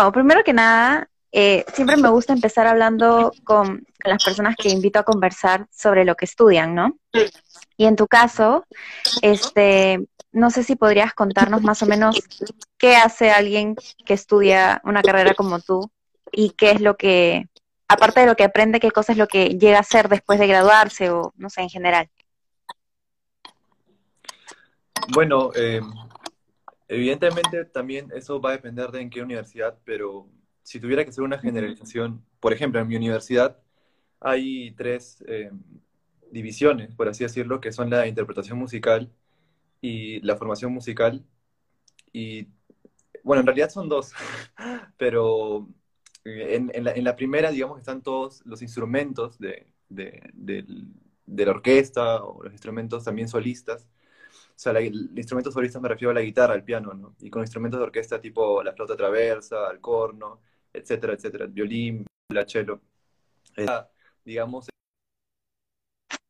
Bueno, primero que nada, eh, siempre me gusta empezar hablando con, las personas que invito a conversar sobre lo que estudian, ¿no? Y en tu caso, este, no sé si podrías contarnos más o menos qué hace alguien que estudia una carrera como tú y qué es lo que, aparte de lo que aprende, qué cosa es lo que llega a hacer después de graduarse o no sé, en general. Bueno, eh, evidentemente también eso va a depender de en qué universidad, pero si tuviera que hacer una generalización, por ejemplo, en mi universidad hay tres eh, divisiones, por así decirlo, que son la interpretación musical y la formación musical. Y bueno, en realidad son dos, pero en, la, primera, digamos, están todos los instrumentos de, la orquesta o los instrumentos también solistas. O sea, el instrumento solista me refiero a la guitarra, al piano, ¿no? Y con instrumentos de orquesta tipo la flauta traversa, el corno, etcétera, etcétera, el violín, la cello. digamos,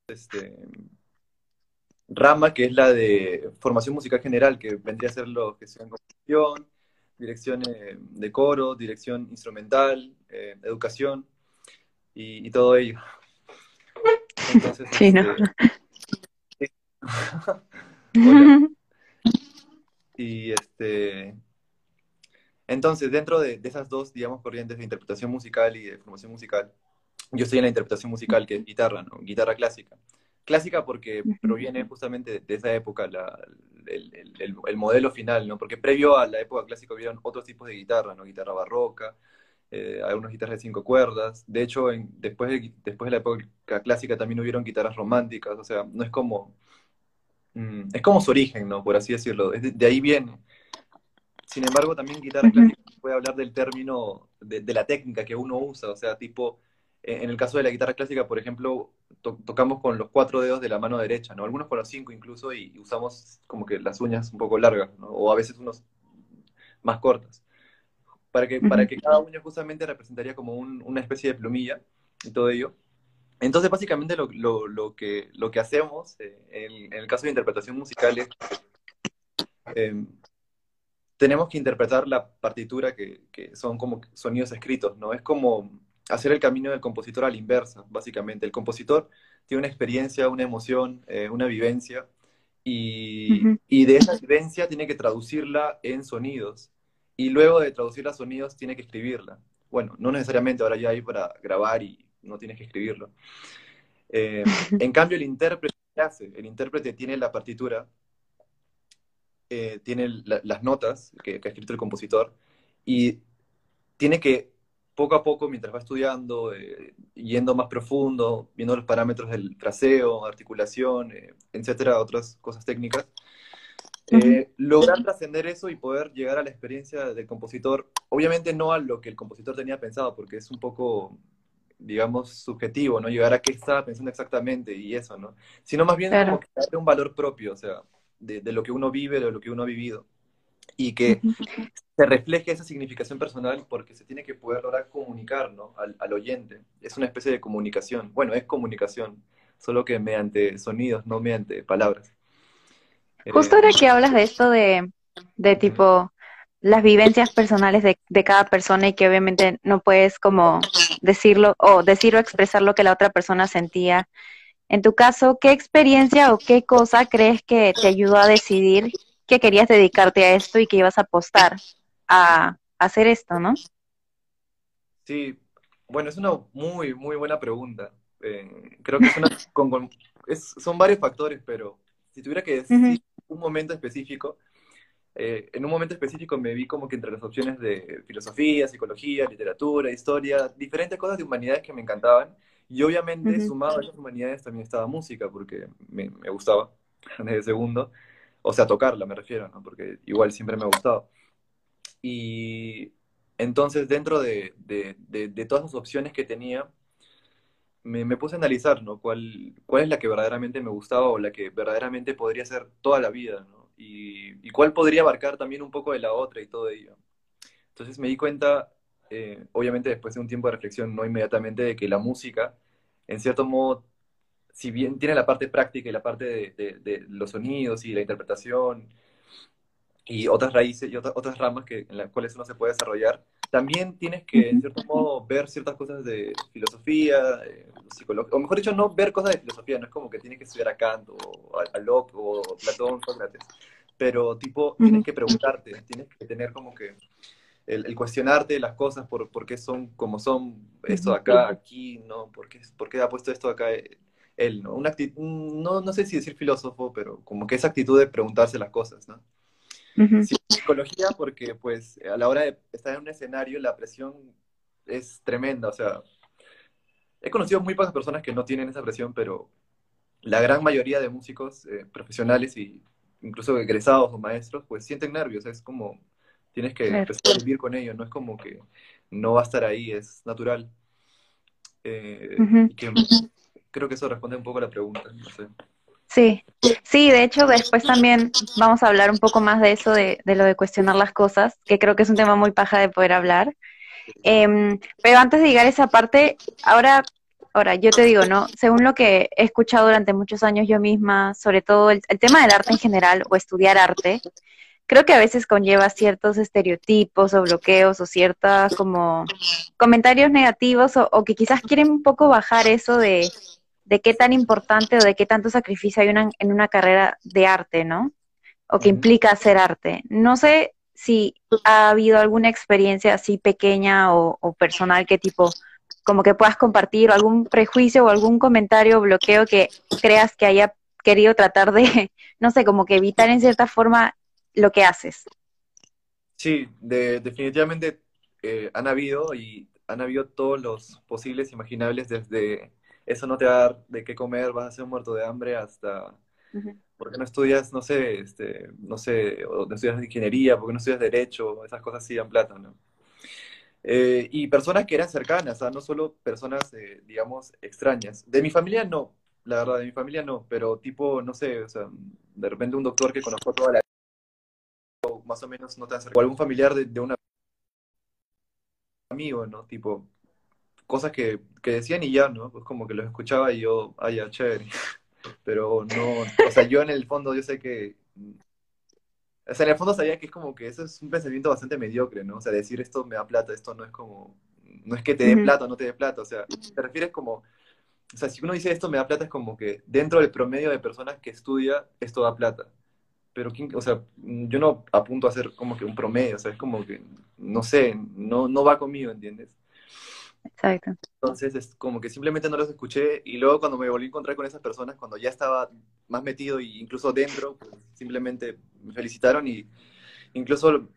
este, rama que es la de formación musical general, que vendría a ser lo que sea en composición, dirección eh, de coro, dirección instrumental, eh, educación y, todo ello. Entonces, sí, ¿no? Este, y este entonces, dentro de, esas dos, digamos, corrientes de interpretación musical y de formación musical, yo estoy en la interpretación musical, que es guitarra, ¿no? Guitarra clásica. Clásica porque proviene justamente de esa época, el, modelo final, ¿no? Porque previo a la época clásica hubieron otros tipos de guitarra, ¿no? Guitarra barroca, eh, algunas guitarras de cinco cuerdas. De hecho, después, de, después de la época clásica también hubieron guitarras románticas, o sea, no es como... Mm, es como su origen, ¿no? Por así decirlo. de ahí viene. Sin embargo, también guitarra clásica puede hablar del término, de, la técnica que uno usa, o sea, tipo, en el caso de la guitarra clásica, por ejemplo, tocamos con los cuatro dedos de la mano derecha, ¿no? Algunos con los cinco incluso, y, usamos como que las uñas un poco largas, ¿no? O a veces unos más cortas. Para que, para que cada uña justamente representaría como una especie de plumilla y todo ello. Entonces, básicamente lo, que, lo que hacemos eh, en, el caso de interpretación musical es em, tenemos que interpretar la partitura que, son como sonidos escritos, ¿no? Es como hacer el camino del compositor a la inversa, básicamente. El compositor tiene una experiencia, una emoción, eh, una vivencia, y, de esa vivencia tiene que traducirla en sonidos, y luego de traducirla a sonidos tiene que escribirla. Bueno, no necesariamente ahora ya hay para grabar y no tienes que escribirlo. Eh, en cambio, el intérprete, ¿qué hace? El intérprete tiene la partitura eh, tiene las notas que, ha escrito el compositor y tiene que poco a poco, mientras va estudiando, eh, yendo más profundo, viendo los parámetros del fraseo, articulación, etcétera, otras cosas técnicas, lograr trascender eso y poder llegar a la experiencia del compositor, obviamente no a lo que el compositor tenía pensado, porque es un poco, digamos, subjetivo, ¿no? Llegar a qué estaba pensando exactamente y eso, ¿no? Sino más bien como que darle un valor propio, o sea, de, lo que uno vive, de lo que uno ha vivido, y que se refleje esa significación personal porque se tiene que poder lograr comunicar ¿no? al, oyente. Es una especie de comunicación. Bueno, es comunicación, solo que mediante sonidos, no mediante palabras. Justo ahora que hablas de esto de, de tipo las vivencias personales de, de, cada persona y que obviamente no puedes como decirlo o decir o expresar lo que la otra persona sentía en tu caso, ¿qué experiencia o qué cosa crees que te ayudó a decidir que querías dedicarte a esto y que ibas a apostar a, hacer esto, no? Sí, bueno, es una muy, muy buena pregunta. Eh, creo que es una, son varios factores, pero si tuviera que decir un momento específico, eh, en un momento específico me vi como que entre las opciones de filosofía, psicología, literatura, historia, diferentes cosas de humanidades que me encantaban y obviamente, sumado a esas humanidades, también estaba música, porque me, me, gustaba desde segundo. O sea, tocarla, me refiero, ¿no? Porque igual siempre me ha gustado. Y entonces, dentro de, de, de, todas las opciones que tenía, me, me, puse a analizar, ¿no? ¿Cuál, ¿Cuál es la que verdaderamente me gustaba o la que verdaderamente podría ser toda la vida, ¿no? Y, cuál podría abarcar también un poco de la otra y todo ello. Entonces me di cuenta eh, obviamente después de un tiempo de reflexión, no inmediatamente, de que la música, en cierto modo, si bien tiene la parte práctica y la parte de, los sonidos y la interpretación y otras raíces y otras, otras ramas que, en las cuales uno se puede desarrollar, también tienes que, en cierto modo, ver ciertas cosas de filosofía, eh, psicología, o mejor dicho, no ver cosas de filosofía, no es como que tienes que estudiar a Kant o a, Locke o Platón, Sócrates, pero tipo, tienes que preguntarte, tienes que tener como que el, cuestionarte las cosas por, por, qué son como son, esto acá, aquí, ¿no? ¿Por qué, por qué ha puesto esto acá él, ¿no? Una actitud, no, no sé si decir filósofo, pero como que esa actitud de preguntarse las cosas, ¿no? Psicología porque pues a la hora de estar en un escenario la presión es tremenda, o sea, he conocido muy pocas personas que no tienen esa presión, pero la gran mayoría de músicos eh, profesionales y incluso egresados o maestros pues sienten nervios, es como tienes que empezar a vivir con ello, no es como que no va a estar ahí, es natural. Eh, creo que eso responde un poco a la pregunta, no sé. Sí, sí, de hecho después también vamos a hablar un poco más de eso, de, lo de cuestionar las cosas, que creo que es un tema muy paja de poder hablar. Em, pero antes de llegar a esa parte, ahora, ahora yo te digo, ¿no? Según lo que he escuchado durante muchos años yo misma, sobre todo el, tema del arte en general o estudiar arte, creo que a veces conlleva ciertos estereotipos o bloqueos o ciertos como comentarios negativos o, o que quizás quieren un poco bajar eso de de qué tan importante o de qué tanto sacrificio hay una, en una carrera de arte, ¿no? O que implica hacer arte. No sé si ha habido alguna experiencia así pequeña o, personal que tipo, como que puedas compartir o algún prejuicio o algún comentario o bloqueo que creas que haya querido tratar de, no sé, como que evitar en cierta forma lo que haces. Sí, definitivamente eh, han habido y han habido todos los posibles imaginables desde eso no te va a dar de qué comer, vas a ser un muerto de hambre hasta... ¿Por qué no estudias, no sé, este, no sé, o no estudias ingeniería? ¿Por qué no estudias derecho? Esas cosas sí dan plata, ¿no? Eh, y personas que eran cercanas, no solo personas, eh, digamos, extrañas. De mi familia no, la verdad, de mi familia no, pero tipo, no sé, o sea, de repente un doctor que conozco toda la más o menos no te acerca, o algún familiar de, de un amigo, ¿no? Tipo, cosas que, que, decían y ya, ¿no? Pues como que los escuchaba y yo, ay, ya, chévere. Pero no, o sea, yo en el fondo, yo sé que, o sea, en el fondo sabía que es como que eso es un pensamiento bastante mediocre, ¿no? O sea, decir esto me da plata, esto no es como, no es que te dé plata o no te dé plata, o sea, te refieres como, o sea, si uno dice esto me da plata es como que dentro del promedio de personas que estudia, esto da plata. Pero, o sea, yo no apunto a ser como que un promedio, o sea, es como que, no sé, no, no va conmigo, ¿entiendes? Exacto. Entonces es como que simplemente no los escuché y luego cuando me volví a encontrar con esas personas, cuando ya estaba más metido e incluso dentro, pues simplemente me felicitaron y incluso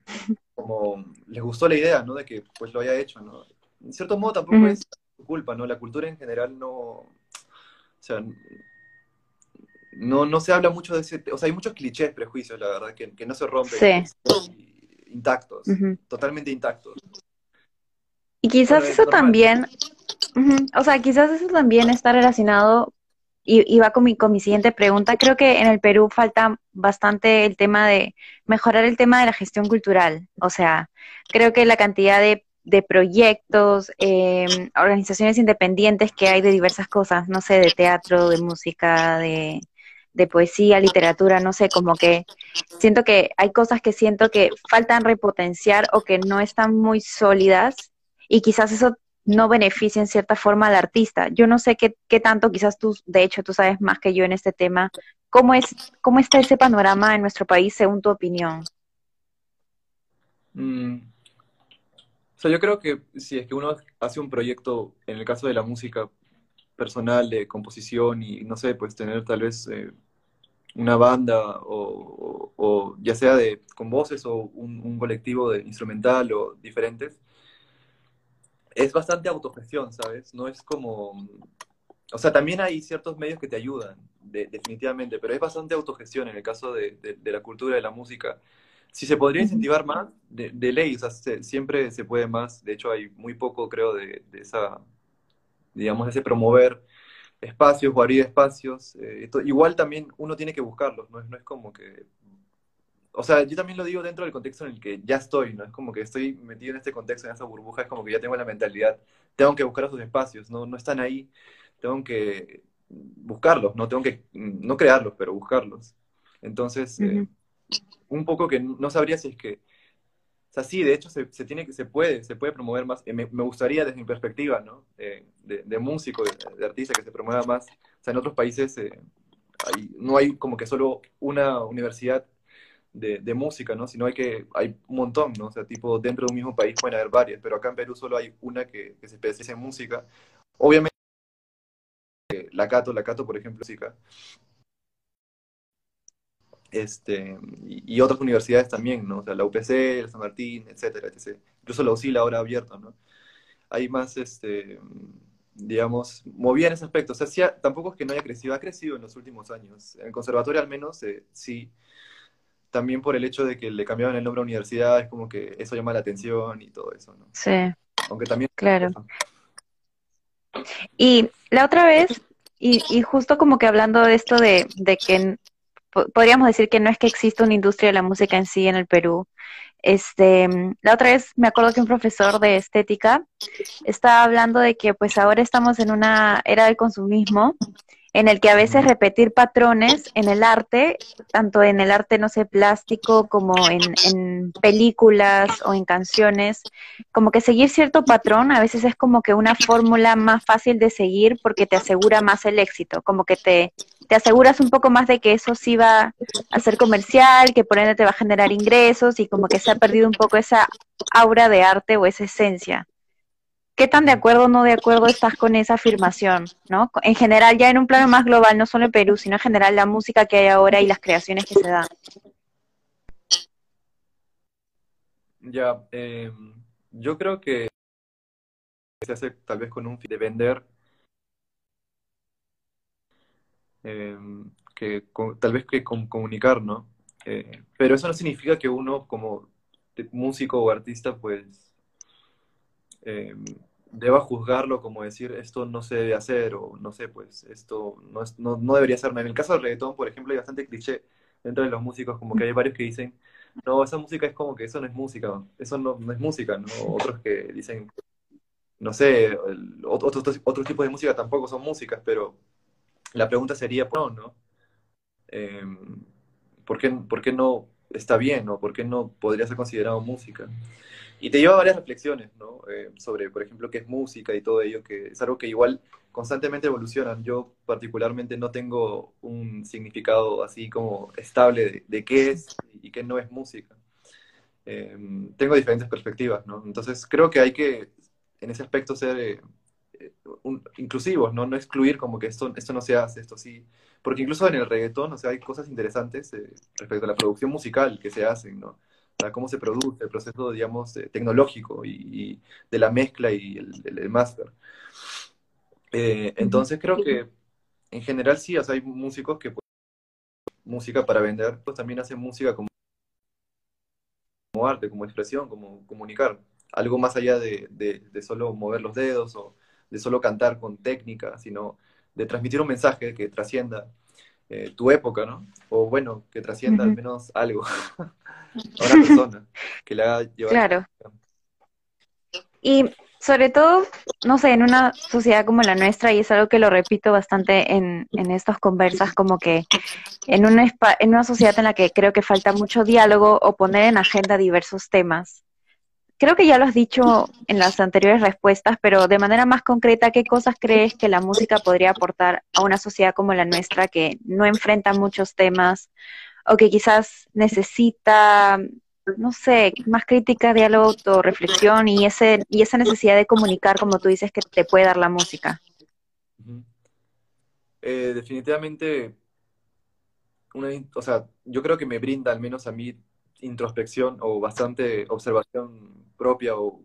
como les gustó la idea, ¿no? De que pues lo haya hecho, ¿no? En cierto modo tampoco es su culpa, ¿no? La cultura en general no, o sea, no, no se habla mucho de ese, o sea, hay muchos clichés, prejuicios, la verdad, que, que no se rompen. Intactos, totalmente intactos. Y quizás eso también, o sea, quizás eso también está relacionado y, va con mi, con mi siguiente pregunta. Creo que en el Perú falta bastante el tema de mejorar el tema de la gestión cultural. O sea, creo que la cantidad de, de proyectos, em, organizaciones independientes que hay de diversas cosas, no sé, de teatro, de música, de, de poesía, literatura, no sé, como que siento que hay cosas que siento que faltan repotenciar o que no están muy sólidas y quizás eso no beneficia en cierta forma al artista. Yo no sé qué, qué, tanto, quizás tú, de hecho, tú sabes más que yo en este tema. ¿Cómo, es, cómo está ese panorama en nuestro país según tu opinión? Mm. O sea, yo creo que si es que uno hace un proyecto, en el caso de la música personal, de composición y, no sé, pues tener tal vez eh, una banda o, ya sea de con voces o un, un colectivo de instrumental o diferentes, es bastante autogestión, ¿sabes? No es como... O sea, también hay ciertos medios que te ayudan, definitivamente, pero es bastante autogestión en el caso de, la cultura, de la música. Si se podría incentivar más, de, ley, o sea, siempre se puede más. De hecho, hay muy poco, creo, de, esa, digamos, de ese promover espacios o abrir espacios. Eh, igual también uno tiene que buscarlos, ¿no? no es como que o sea, yo también lo digo dentro del contexto en el que ya estoy, ¿no? Es como que estoy metido en este contexto, en esa burbuja, es como que ya tengo la mentalidad, tengo que buscar esos espacios, no, no están ahí, tengo que buscarlos, no tengo que, no crearlos, pero buscarlos. Entonces, eh, un poco que no sabría si es que o sea, sí, de hecho se, se tiene, se puede, se puede promover más. Eh, me, me, gustaría desde mi perspectiva, ¿no? Eh, de, de, músico, de, de, artista, que se promueva más. O sea, en otros países eh, hay, no hay como que solo una universidad de, de, música, ¿no? Sino hay que, hay un montón, ¿no? O sea, tipo, dentro de un mismo país pueden haber varias, pero acá en Perú solo hay una que, que se especializa en música. Obviamente, la Cato, la Cato, por ejemplo, música este, y, y, otras universidades también, ¿no? O sea, la UPC, el San Martín, etcétera, etc. Incluso la UCIL ahora abierto, ¿no? Hay más, este, digamos, movía en ese aspecto. O sea, sí, tampoco es que no haya crecido, ha crecido en los últimos años. En el conservatorio al menos, eh, sí. También por el hecho de que le cambiaban el nombre a universidad, es como que eso llama la atención y todo eso, ¿no? Sí. Aunque también... Claro. Y la otra vez, y, y justo como que hablando de esto de, de que podríamos decir que no es que exista una industria de la música en sí en el Perú. Este, la otra vez me acuerdo que un profesor de estética estaba hablando de que pues ahora estamos en una era del consumismo en el que a veces repetir patrones en el arte, tanto en el arte, no sé, plástico, como en, en, películas o en canciones, como que seguir cierto patrón a veces es como que una fórmula más fácil de seguir porque te asegura más el éxito, como que te, te aseguras un poco más de que eso sí va a ser comercial, que por ende te va a generar ingresos y como que se ha perdido un poco esa aura de arte o esa esencia. ¿Qué tan de acuerdo o no de acuerdo estás con esa afirmación? ¿no? En general, ya en un plano más global, no solo en Perú, sino en general la música que hay ahora y las creaciones que se dan. Ya, eh, yo creo que se hace tal vez con un fin de vender, eh, que tal vez que comunicar, ¿no? Eh, pero eso no significa que uno como músico o artista, pues eh, deba juzgarlo como decir esto no se debe hacer o no sé, pues esto no, no, no, debería ser. En el caso del reggaetón, por ejemplo, hay bastante cliché dentro de los músicos, como que hay varios que dicen, no, esa música es como que eso no es música, eso no, es música, ¿no? Otros que dicen, no sé, otros, otros, tipos de música tampoco son músicas, pero la pregunta sería, no, ¿no? Eh, ¿por, qué, ¿Por qué no está bien o por qué no podría ser considerado música? Y te lleva a varias reflexiones, ¿no? Eh, sobre, por ejemplo, qué es música y todo ello, que es algo que igual constantemente evolucionan. Yo particularmente no tengo un significado así como estable de, qué es y qué no es música. Eh, tengo diferentes perspectivas, ¿no? Entonces creo que hay que, en ese aspecto, ser eh, un, inclusivos, ¿no? No excluir como que esto, esto no se hace, esto sí. Porque incluso en el reggaetón, o sea, hay cosas interesantes eh, respecto a la producción musical que se hacen, ¿no? Cómo se produce, el proceso, digamos, eh, tecnológico y, y, de la mezcla y el, el, el máster. Eh, entonces creo que en general sí, o sea, hay músicos que pues, música para vender, pues también hacen música como, como arte, como expresión, como comunicar, algo más allá de, de, de, solo mover los dedos o de solo cantar con técnica, sino de transmitir un mensaje que trascienda eh, tu época, ¿no? O bueno, que trascienda uh -huh. al menos algo a una persona que le haga llevar. Claro. Y sobre todo, no sé, en una sociedad como la nuestra, y es algo que lo repito bastante en, en estas conversas, como que en una, en una sociedad en la que creo que falta mucho diálogo o poner en agenda diversos temas, creo que ya lo has dicho en las anteriores respuestas, pero de manera más concreta, ¿qué cosas crees que la música podría aportar a una sociedad como la nuestra que no enfrenta muchos temas o que quizás necesita, no sé, más crítica, diálogo, autorreflexión y, ese, y esa necesidad de comunicar, como tú dices, que te puede dar la música? Eh, definitivamente, una, o sea, yo creo que me brinda, al menos a mí, introspección o bastante observación propia o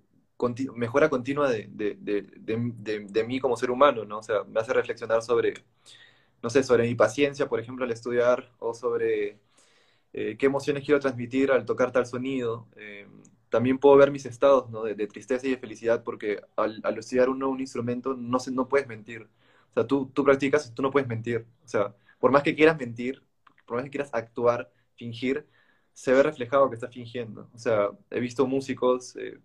mejora continua de, de, de, de, mí como ser humano, ¿no? O sea, me hace reflexionar sobre, no sé, sobre mi paciencia, por ejemplo, al estudiar, o sobre eh, qué emociones quiero transmitir al tocar tal sonido. Eh, también puedo ver mis estados, ¿no? De, tristeza y de felicidad, porque al, estudiar un nuevo instrumento no, se, no puedes mentir. O sea, tú, tú practicas y tú no puedes mentir. O sea, por más que quieras mentir, por más que quieras actuar, fingir, se ve reflejado que está fingiendo. O sea, he visto músicos eh,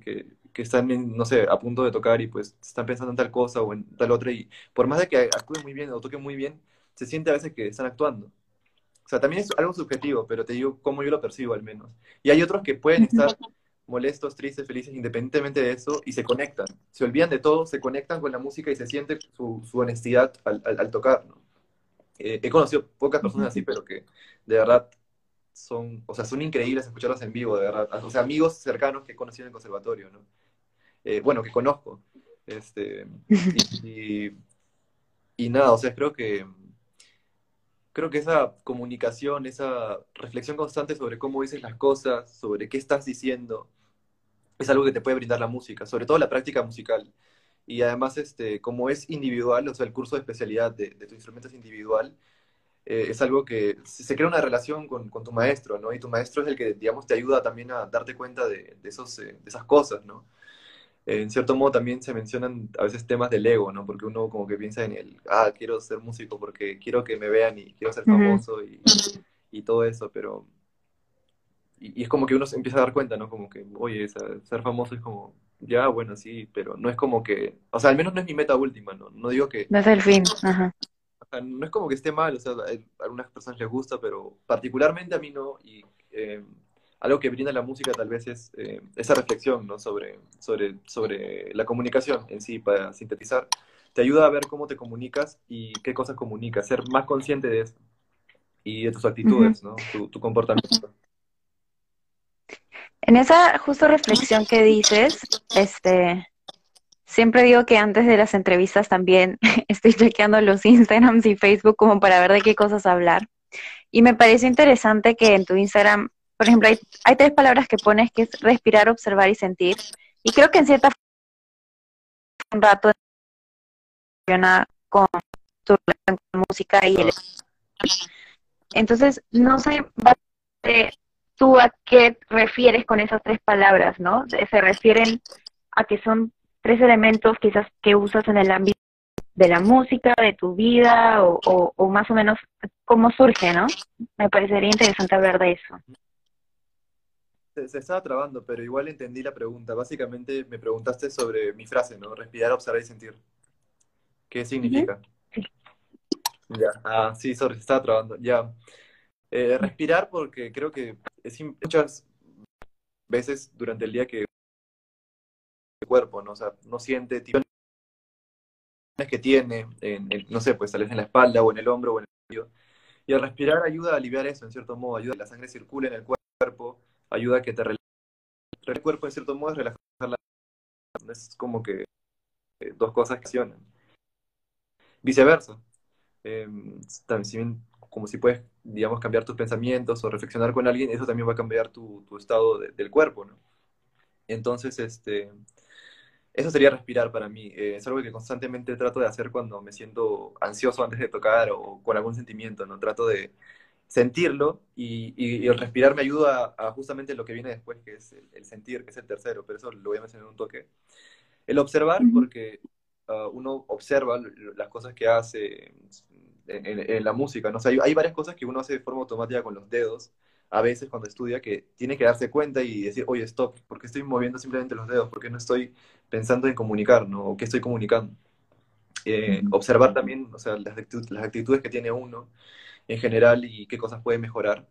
que, que, están, en, no sé, a punto de tocar y pues están pensando en tal cosa o en tal otra y por más de que actúen muy bien o toquen muy bien, se siente a veces que están actuando. O sea, también es algo subjetivo, pero te digo cómo yo lo percibo al menos. Y hay otros que pueden estar molestos, tristes, felices, independientemente de eso, y se conectan. Se olvidan de todo, se conectan con la música y se siente su, honestidad al, tocar, ¿no? Eh, he conocido pocas personas así, pero que de verdad son, o sea, son increíbles escucharlos en vivo, de verdad. O sea, amigos cercanos que he conocido en el conservatorio, ¿no? Eh, bueno, que conozco. Este, y, y, nada, o sea, creo que creo que esa comunicación, esa reflexión constante sobre cómo dices las cosas, sobre qué estás diciendo, es algo que te puede brindar la música, sobre todo la práctica musical. Y además, este, como es individual, o sea, el curso de especialidad de, tu instrumento es individual, eh, es algo que se crea una relación con, tu maestro, ¿no? Y tu maestro es el que, digamos, te ayuda también a darte cuenta de, esos, eh, de esas cosas, ¿no? en cierto modo también se mencionan a veces temas del ego, ¿no? Porque uno como que piensa en el, ah, quiero ser músico porque quiero que me vean y quiero ser famoso y, y, todo eso, pero... Y, es como que uno se empieza a dar cuenta, ¿no? Como que, oye, ser famoso es como, ya, bueno, sí, pero no es como que, o sea, al menos no es mi meta última, ¿no? No digo que... No es el fin, ajá. No es como que esté mal, o sea, a algunas personas les gusta, pero particularmente a mí no, y... Eh, algo que brinda la música tal vez es eh, esa reflexión ¿no? sobre, sobre, sobre la comunicación en sí, para sintetizar. Te ayuda a ver cómo te comunicas y qué cosas comunicas, ser más consciente de eso y de tus actitudes, ¿no? tu, comportamiento. En esa justo reflexión que dices, este, siempre digo que antes de las entrevistas también estoy chequeando los Instagrams y Facebook como para ver de qué cosas hablar. Y me parece interesante que en tu Instagram por ejemplo, hay, tres palabras que pones que es respirar, observar y sentir. Y creo que en cierta forma un rato con tu relación con música y el entonces no sé tú a qué refieres con esas tres palabras, ¿no? Se refieren a que son tres elementos quizás que usas en el ámbito de la música, de tu vida o, o más o menos cómo surge, ¿no? Me parecería interesante hablar de eso se, estaba trabando, pero igual entendí la pregunta. Básicamente me preguntaste sobre mi frase, ¿no? Respirar, observar y sentir. ¿Qué significa? Ya, ah, sí, sorry, se estaba trabando. Ya. Eh, respirar porque creo que es muchas veces durante el día que cuerpo, ¿no? O no siente que tiene, no sé, pues tal vez en la espalda o en el hombro o en el cuello. Y el respirar ayuda a aliviar eso, en cierto modo, ayuda a que la sangre circule en el cuerpo ayuda a que te relajes. El cuerpo, en cierto modo, es relajar la Es como que eh, dos cosas que accionan. Viceversa. Em, también, como si puedes, digamos, cambiar tus pensamientos o reflexionar con alguien, eso también va a cambiar tu, estado del cuerpo, ¿no? Entonces, este, eso sería respirar para mí. Eh, es algo que constantemente trato de hacer cuando me siento ansioso antes de tocar o con algún sentimiento, ¿no? Trato de, sentirlo y, el respirar me ayuda a, justamente lo que viene después, que es el, sentir, que es el tercero, pero eso lo voy a mencionar en un toque. El observar, porque ah, uno observa las cosas que hace en, la música, ¿no? hay, hay, varias cosas que uno hace de forma automática con los dedos, a veces cuando estudia, que tiene que darse cuenta y decir, oye, stop, ¿por qué estoy moviendo simplemente los dedos? ¿Por qué no estoy pensando en comunicar, ¿no? ¿O qué estoy comunicando? Eh, observar también, o sea, las, las actitudes que tiene uno, en general y qué cosas puede mejorar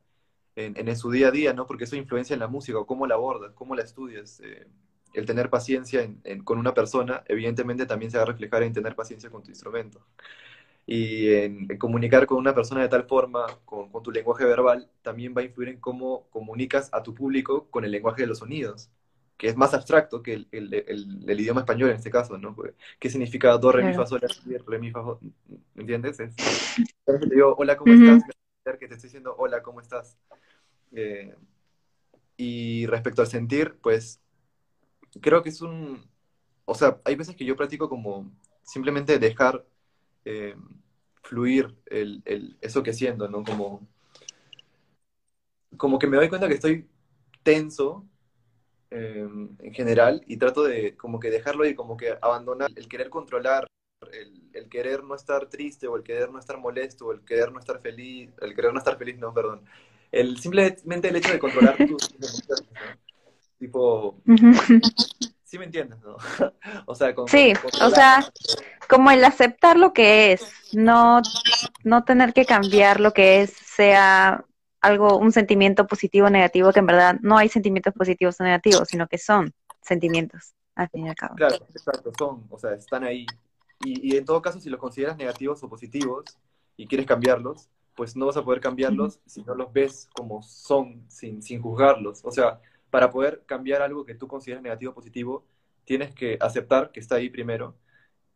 en, en, su día a día, ¿no? Porque eso influencia en la música, o cómo la abordas, cómo la estudias. Eh, el tener paciencia con una persona, evidentemente también se va a reflejar en tener paciencia con tu instrumento. Y en, comunicar con una persona de tal forma, con, con, tu lenguaje verbal, también va a influir en cómo comunicas a tu público con el lenguaje de los sonidos, que es más abstracto que el, el, el, idioma español en este caso, ¿no? ¿Qué significa do, re, mi, fa, sol, re, mi, fa, ¿me entiendes? Es, digo, hola, ¿cómo estás? Que te estoy diciendo, hola, ¿cómo estás? Eh, y respecto al sentir, pues, creo que es un, o sea, hay veces que yo practico como simplemente dejar eh, fluir el, el, eso que siento, ¿no? Como, como que me doy cuenta que estoy tenso Em, en general y trato de como que dejarlo y como que abandonar el querer controlar, el, querer no estar triste o el querer no estar molesto o el querer no estar feliz, el querer no estar feliz, no, perdón. El, simplemente el hecho de controlar tus emociones, Tipo, sí me entiendes, ¿no? o sea, sí, o sea, como el aceptar lo que es, no, no tener que cambiar lo que es sea algo, un sentimiento positivo o negativo, que en verdad no hay sentimientos positivos o negativos, sino que son sentimientos, al fin y al cabo. Claro, exacto, son, o sea, están ahí. Y, y en todo caso, si los consideras negativos o positivos y quieres cambiarlos, pues no vas a poder cambiarlos si no los ves como son, sin, sin juzgarlos. O sea, para poder cambiar algo que tú consideras negativo o positivo, tienes que aceptar que está ahí primero.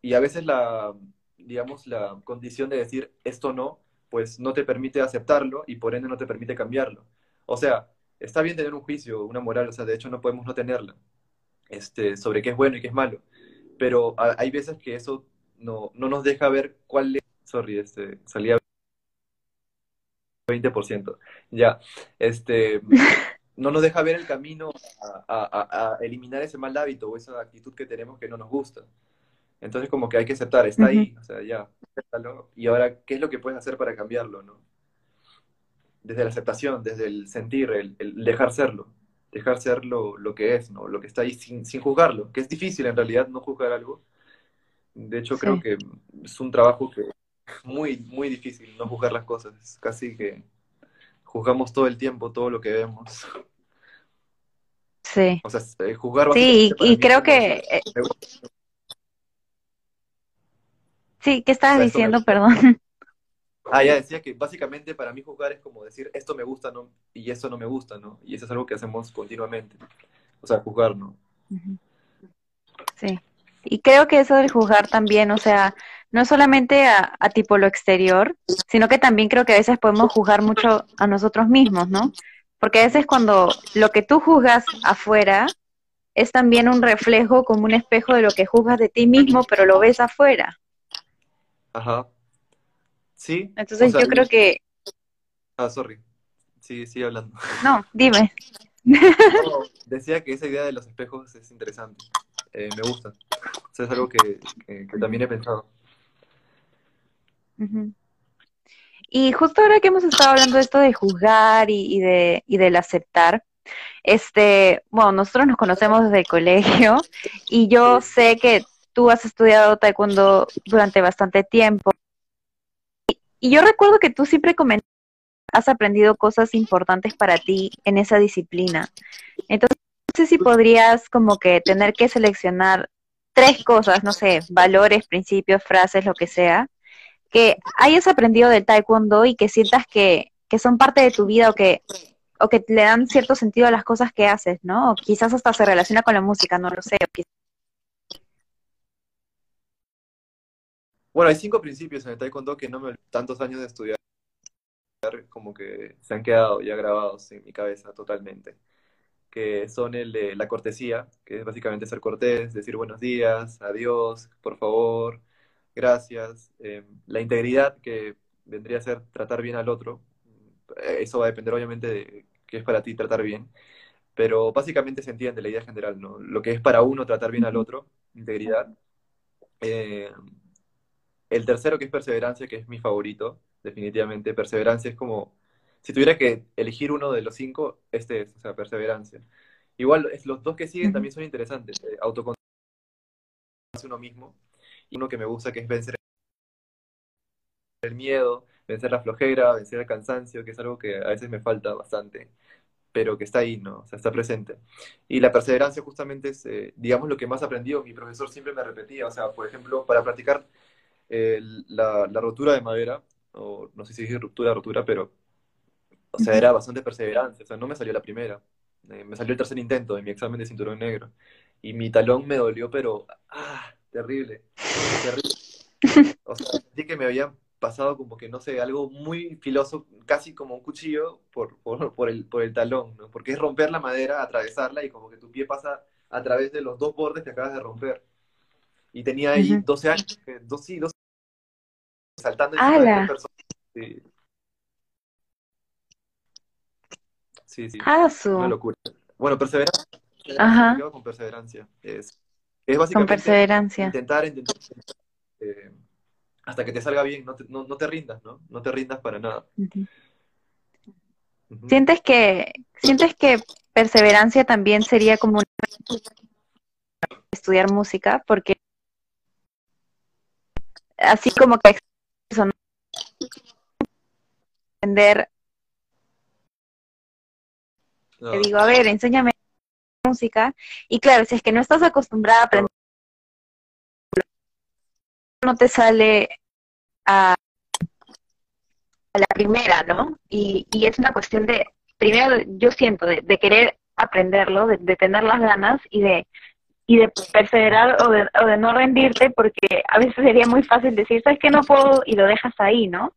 Y a veces la, digamos, la condición de decir esto no, pues no te permite aceptarlo y por ende no te permite cambiarlo. O sea, está bien tener un juicio, una moral, o sea, de hecho no podemos no tenerla, este, sobre qué es bueno y qué es malo, pero hay veces que eso no, no nos deja ver cuál es, sorry, este, salía 20%, ya, este, no nos deja ver el camino a, eliminar ese mal hábito o esa actitud que tenemos que no nos gusta. Entonces como que hay que aceptar, está ahí, o sea, ya, acéptalo. Y ahora, ¿qué es lo que puedes hacer para cambiarlo, no? Desde la aceptación, desde el sentir, el, dejar serlo, dejar ser lo, que es, ¿no? Lo que está ahí sin, sin, juzgarlo, que es difícil en realidad no juzgar algo. De hecho, creo que es un trabajo que muy, muy difícil no juzgar las cosas. Es casi que juzgamos todo el tiempo todo lo que vemos. Sí. O sea, eh, juzgar Sí, y, creo que... Eh, sí, ¿qué estabas diciendo? Perdón. Ah, ya decía que básicamente para mí juzgar es como decir esto me gusta ¿no? y esto no me gusta, ¿no? Y eso es algo que hacemos continuamente. O sea, juzgar, ¿no? Sí. Y creo que eso del juzgar también, o sea, no solamente a, tipo lo exterior, sino que también creo que a veces podemos juzgar mucho a nosotros mismos, ¿no? Porque a veces cuando lo que tú juzgas afuera es también un reflejo como un espejo de lo que juzgas de ti mismo, pero lo ves afuera. Ajá. Sí. Entonces yo creo que... Ah, sorry. Sí, sigue hablando. No, dime. decía que esa idea de los espejos es interesante. Eh, me gusta. O sea, es algo que también he pensado. Y justo ahora que hemos estado hablando de esto de juzgar y, de, y del aceptar, este, bueno, nosotros nos conocemos desde el colegio y yo sé que tú has estudiado taekwondo durante bastante tiempo. Y, yo recuerdo que tú siempre comentas has aprendido cosas importantes para ti en esa disciplina. Entonces, no sé si podrías como que tener que seleccionar tres cosas, no sé, valores, principios, frases, lo que sea, que hayas aprendido del taekwondo y que sientas que, son parte de tu vida o que, o que le dan cierto sentido a las cosas que haces, ¿no? Quizás hasta se relaciona con la música, no lo sé. Bueno, hay cinco principios en el taekwondo que no me tantos años de estudiar como que se han quedado ya grabados en mi cabeza totalmente. Que son el de la cortesía, que es básicamente ser cortés, decir buenos días, adiós, por favor, gracias, eh, la integridad que vendría a ser tratar bien al otro, eh, eso va a depender obviamente de qué es para ti tratar bien, pero básicamente se entiende la idea general, ¿no? Lo que es para uno tratar bien al otro, integridad. Eh, el tercero que es perseverancia, que es mi favorito, definitivamente. Perseverancia es como, si tuviera que elegir uno de los cinco, este es, o sea, perseverancia. Igual, los dos que siguen también son interesantes. Eh, uno mismo y uno que me gusta que es vencer el miedo, vencer la flojera, vencer el cansancio, que es algo que a veces me falta bastante, pero que está ahí, ¿no? O sea, está presente. Y la perseverancia justamente es, eh, digamos, lo que más aprendido. Mi profesor siempre me repetía, o sea, por ejemplo, para practicar eh, la, la, rotura de madera, o no sé si es ruptura, rotura, pero, o sea, era bastante perseverancia, o sea, no me salió la primera. Eh, me salió el tercer intento de mi examen de cinturón negro. Y mi talón me dolió, pero, ah, terrible, terrible. O sea, sentí que me habían pasado como que, no sé, algo muy filoso, casi como un cuchillo por, por, el, por el talón, ¿no? Porque es romper la madera, atravesarla y como que tu pie pasa a través de los dos bordes que acabas de romper. Y tenía ahí 12 años, dos, sí, 12 saltando encima de personas. Sí. Sí, sí. Una locura. Bueno, perseverancia. Ajá. Con perseverancia. Es es básicamente perseverancia. intentar, intentar, eh, hasta que te salga bien, no te, no, te, rindas, ¿no? No te rindas para nada. ¿Sientes que, sientes que perseverancia también sería como estudiar música? Porque así como que aprender. Te digo, a ver, enséñame música. Y claro, si es que no estás acostumbrada a aprender, no te sale a, a la primera, ¿no? Y, y, es una cuestión de, primero, yo siento, de, querer aprenderlo, de, de, tener las ganas y de y de perseverar o de, o de no rendirte, porque a veces sería muy fácil decir, sabes que no puedo y lo dejas ahí, ¿no?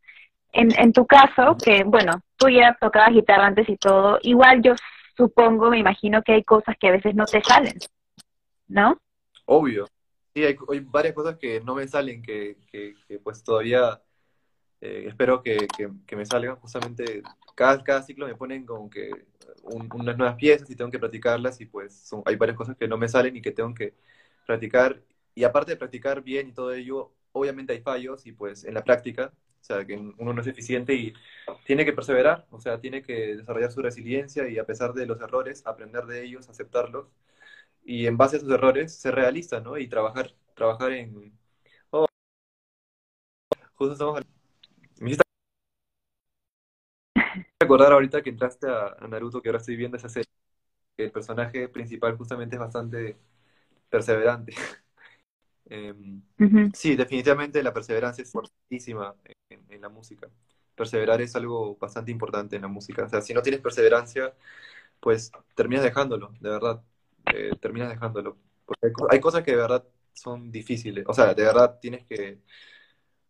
En, en tu caso, que bueno, tú ya tocabas guitarra antes y todo, igual yo supongo, me imagino que hay cosas que a veces no te salen, ¿no? Obvio. Sí, hay, hay varias cosas que no me salen, que, que, que pues todavía eh, espero que, que, me salgan. Justamente cada, cada ciclo me ponen como que unas nuevas piezas y tengo que practicarlas y pues son, hay varias cosas que no me salen y que tengo que practicar. Y aparte de practicar bien y todo ello, obviamente hay fallos y pues en la práctica, o sea, que uno no es eficiente y tiene que perseverar, o sea, tiene que desarrollar su resiliencia y a pesar de los errores, aprender de ellos, aceptarlos y en base a esos errores ser realista, ¿no? Y trabajar, trabajar en... Oh, justo estamos... Me recordar ahorita que entraste a, Naruto, que ahora estoy viendo esa serie, que el personaje principal justamente es bastante perseverante. Em, sí, definitivamente la perseverancia es fortísima en, la música. Perseverar es algo bastante importante en la música. O sea, si no tienes perseverancia, pues terminas dejándolo, de verdad. Eh, terminas dejándolo. Porque hay, cosas que de verdad son difíciles. O sea, de verdad tienes que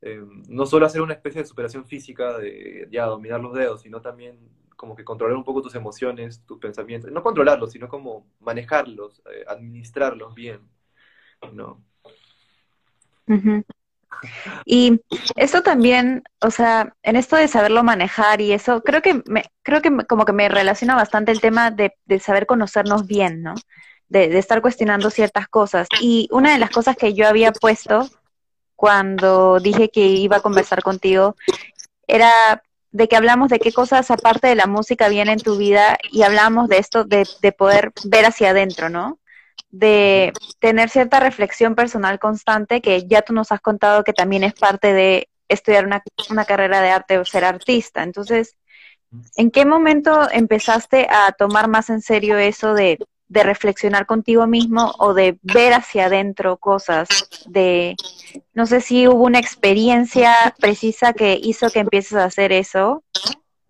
eh, no solo hacer una especie de superación física de ya dominar los dedos, sino también como que controlar un poco tus emociones, tus pensamientos, no controlarlos, sino como manejarlos, eh, administrarlos bien, ¿no? Y eso también, o sea, en esto de saberlo manejar y eso, creo que me, creo que como que me relaciona bastante el tema de, saber conocernos bien, ¿no? De, de, estar cuestionando ciertas cosas. Y una de las cosas que yo había puesto cuando dije que iba a conversar contigo era de que hablamos de qué cosas aparte de la música vienen en tu vida y hablamos de esto de, de poder ver hacia adentro, ¿no? De tener cierta reflexión personal constante que ya tú nos has contado que también es parte de estudiar una, una carrera de arte o ser artista. Entonces, ¿en qué momento empezaste a tomar más en serio eso de de reflexionar contigo mismo o de ver hacia adentro cosas, de no sé si hubo una experiencia precisa que hizo que empieces a hacer eso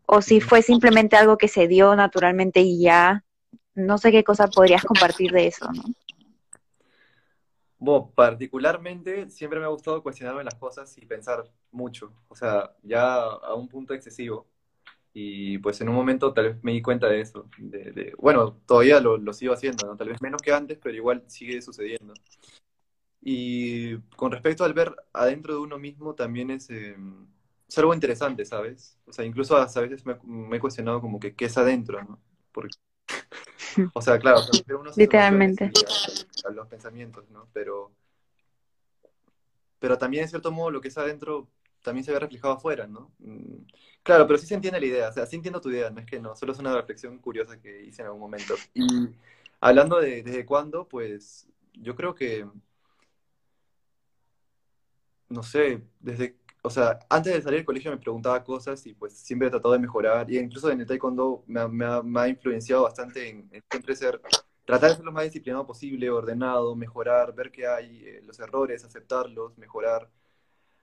o si fue simplemente algo que se dio naturalmente y ya, no sé qué cosa podrías compartir de eso, ¿no? Bueno, particularmente siempre me ha gustado cuestionarme las cosas y pensar mucho, o sea, ya a un punto excesivo. Y pues en un momento tal vez me di cuenta de eso. De, bueno, todavía lo, lo, sigo haciendo, ¿no? Tal vez menos que antes, pero igual sigue sucediendo. Y con respecto al ver adentro de uno mismo, también es, eh, es algo interesante, ¿sabes? O sea, incluso a veces me, me, he cuestionado como que qué es adentro, ¿no? Porque, o sea, claro, uno literalmente a, los pensamientos, ¿no? Pero, pero también, en cierto modo, lo que es adentro también se ve reflejado afuera, ¿no? Mm, claro, pero sí se entiende la idea, o sea, sí entiendo tu idea, no es que no, solo es una reflexión curiosa que hice en algún momento. Y hablando de desde cuándo, pues yo creo que, no sé, desde, o sea, antes de salir del colegio me preguntaba cosas y pues siempre he tratado de mejorar, y incluso en el taekwondo me, ha, influenciado bastante en, siempre ser, tratar de ser lo más disciplinado posible, ordenado, mejorar, ver qué hay, eh, los errores, aceptarlos, mejorar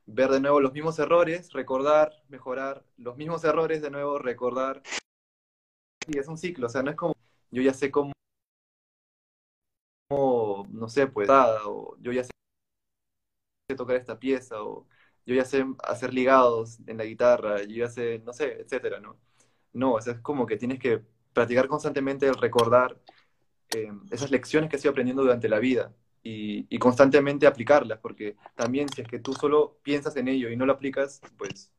ver de nuevo los mismos errores, recordar, mejorar, los mismos errores de nuevo, recordar. Y es un ciclo, o sea, no es como yo ya sé cómo, no sé, pues, o yo ya sé tocar esta pieza, o yo ya sé hacer ligados en la guitarra, yo ya sé, no sé, etcétera, ¿no? No, o sea, es como que tienes que practicar constantemente el recordar eh, esas lecciones que has ido aprendiendo durante la vida y, constantemente aplicarlas, porque también si es que tú solo piensas en ello y no lo aplicas, pues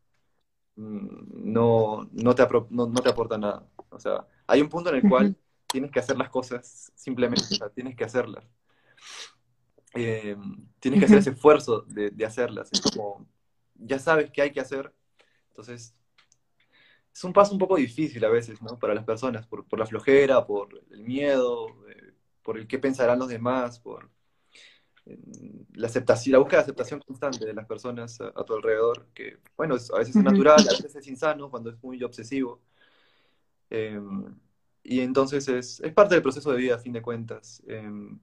mm, no, no, te, no, te aporta nada. O sea, hay un punto en el cual tienes que hacer las cosas simplemente, o sea, tienes que hacerlas. Eh, tienes que hacer ese esfuerzo de, de, hacerlas. Es como, ya sabes qué hay que hacer, entonces es un paso un poco difícil a veces, ¿no? Para las personas, por, por la flojera, por el miedo, eh, por el qué pensarán los demás, por, la aceptación, la búsqueda de aceptación constante de las personas a, tu alrededor, que, bueno, a veces es natural, a veces es insano, cuando es muy obsesivo. Em, y entonces es, es, parte del proceso de vida, a fin de cuentas. Em,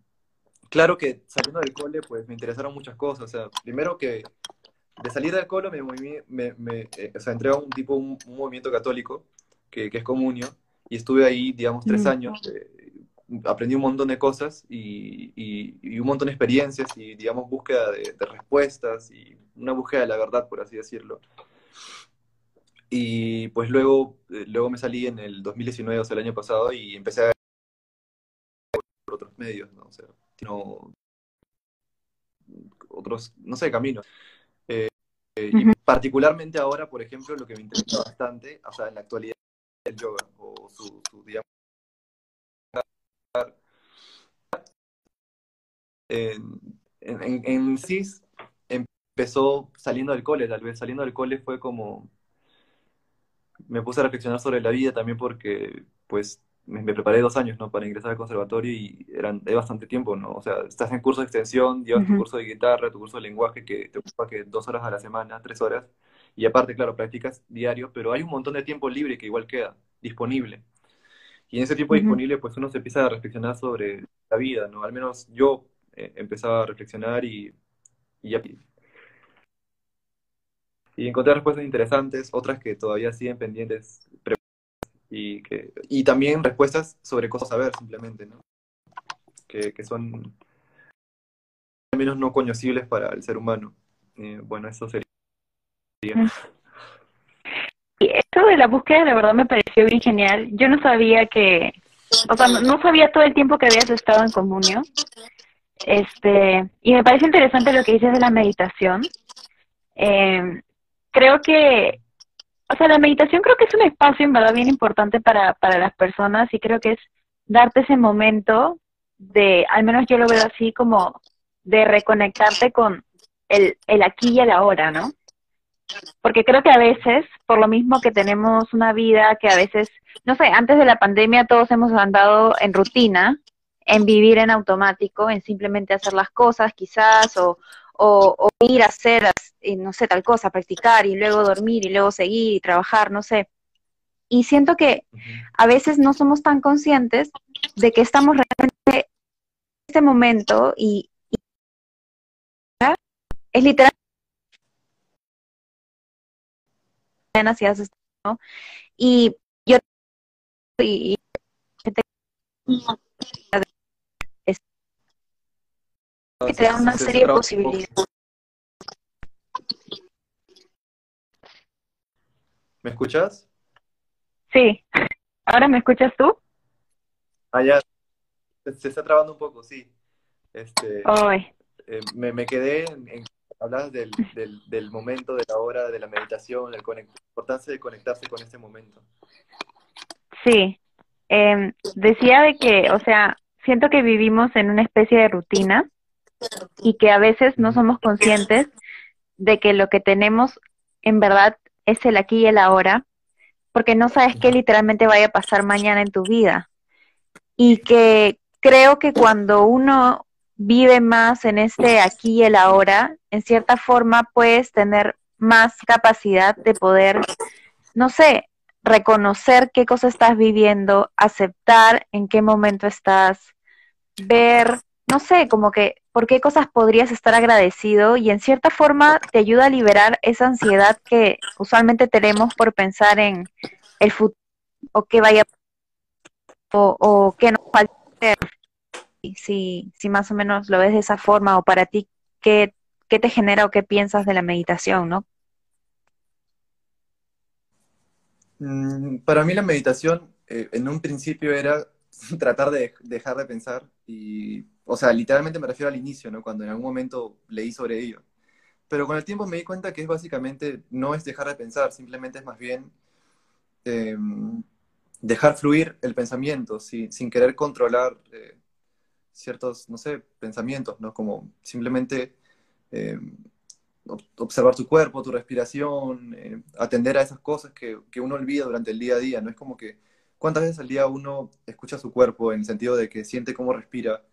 claro que saliendo del cole, pues me interesaron muchas cosas. O sea, primero que de salir del cole me, me, me eh, o sea, entré a un tipo, un, movimiento católico, que, que, es comunio, y estuve ahí, digamos, tres años. Eh, aprendí un montón de cosas y, y, un montón de experiencias y, digamos, búsqueda de, de, respuestas y una búsqueda de la verdad, por así decirlo. Y pues luego, eh, luego me salí en el 2019, o sea, el año pasado, y empecé a por otros medios, ¿no? O sea, no, otros, no sé, caminos. Eh, y particularmente ahora, por ejemplo, lo que me interesa bastante, o sea, en la actualidad, el yoga, o su, su digamos, en, en, en CIS empezó saliendo del cole, tal vez saliendo del cole fue como, me puse a reflexionar sobre la vida también porque, pues, me, preparé dos años, ¿no? Para ingresar al conservatorio y eran, es bastante tiempo, ¿no? O sea, estás en curso de extensión, llevas tu curso de guitarra, tu curso de lenguaje que te ocupa que dos horas a la semana, tres horas, y aparte, claro, practicas diario, pero hay un montón de tiempo libre que igual queda disponible. Y en ese tiempo disponible, pues uno se empieza a reflexionar sobre la vida, ¿no? Al menos yo eh, empezaba a reflexionar y, y ya y encontré respuestas interesantes, otras que todavía siguen pendientes y, que, y también respuestas sobre cosas a ver simplemente, ¿no? Que, que son al menos no conocibles para el ser humano. Eh, bueno, eso sería. Y esto de la búsqueda de verdad me pareció bien genial. Yo no sabía que, o sea, no sabía todo el tiempo que habías estado en comunio. Este, y me parece interesante lo que dices de la meditación. Eh, creo que, o sea, la meditación creo que es un espacio en verdad bien importante para, para las personas y creo que es darte ese momento de, al menos yo lo veo así como de reconectarte con el, el aquí y el ahora, ¿no? Porque creo que a veces, por lo mismo que tenemos una vida que a veces, no sé, antes de la pandemia todos hemos andado en rutina, en vivir en automático, en simplemente hacer las cosas quizás, o, o, ir a hacer, no sé, tal cosa, practicar y luego dormir y luego seguir y trabajar, no sé. Y siento que a veces no somos tan conscientes de que estamos realmente en este momento y, es literal ¿no? y yo y, que te da una serie de posibilidades. ¿Me escuchas? Sí. ¿Ahora me escuchas tú? Ah, ya. Se, está trabando un poco, sí. Este, eh, me, me, quedé en, en hablas del, del, del, momento, de la hora, de la meditación, la importancia de conectarse con este momento. Sí. Eh, decía de que, o sea, siento que vivimos en una especie de rutina y que a veces no somos conscientes de que lo que tenemos en verdad es el aquí y el ahora, porque no sabes qué literalmente vaya a pasar mañana en tu vida. Y que creo que cuando uno vive más en este aquí y el ahora, en cierta forma puedes tener más capacidad de poder, no sé, reconocer qué cosa estás viviendo, aceptar en qué momento estás, ver, no sé, como que por qué cosas podrías estar agradecido y en cierta forma te ayuda a liberar esa ansiedad que usualmente tenemos por pensar en el futuro o qué vaya o, o qué nos falta si, si más o menos lo ves de esa forma o para ti qué, qué te genera o qué piensas de la meditación, ¿no? Mm, para mí la meditación eh, en un principio era tratar de dejar de pensar y o sea, literalmente me refiero al inicio, ¿no? Cuando en algún momento leí sobre ello. Pero con el tiempo me di cuenta que es básicamente, no es dejar de pensar, simplemente es más bien em, dejar fluir el pensamiento sin, querer controlar eh, ciertos, no sé, pensamientos, ¿no? Como simplemente em, observar tu cuerpo, tu respiración, eh, atender a esas cosas que, que, uno olvida durante el día a día, ¿no? Es como que, ¿cuántas veces al día uno escucha su cuerpo en el sentido de que siente cómo respira?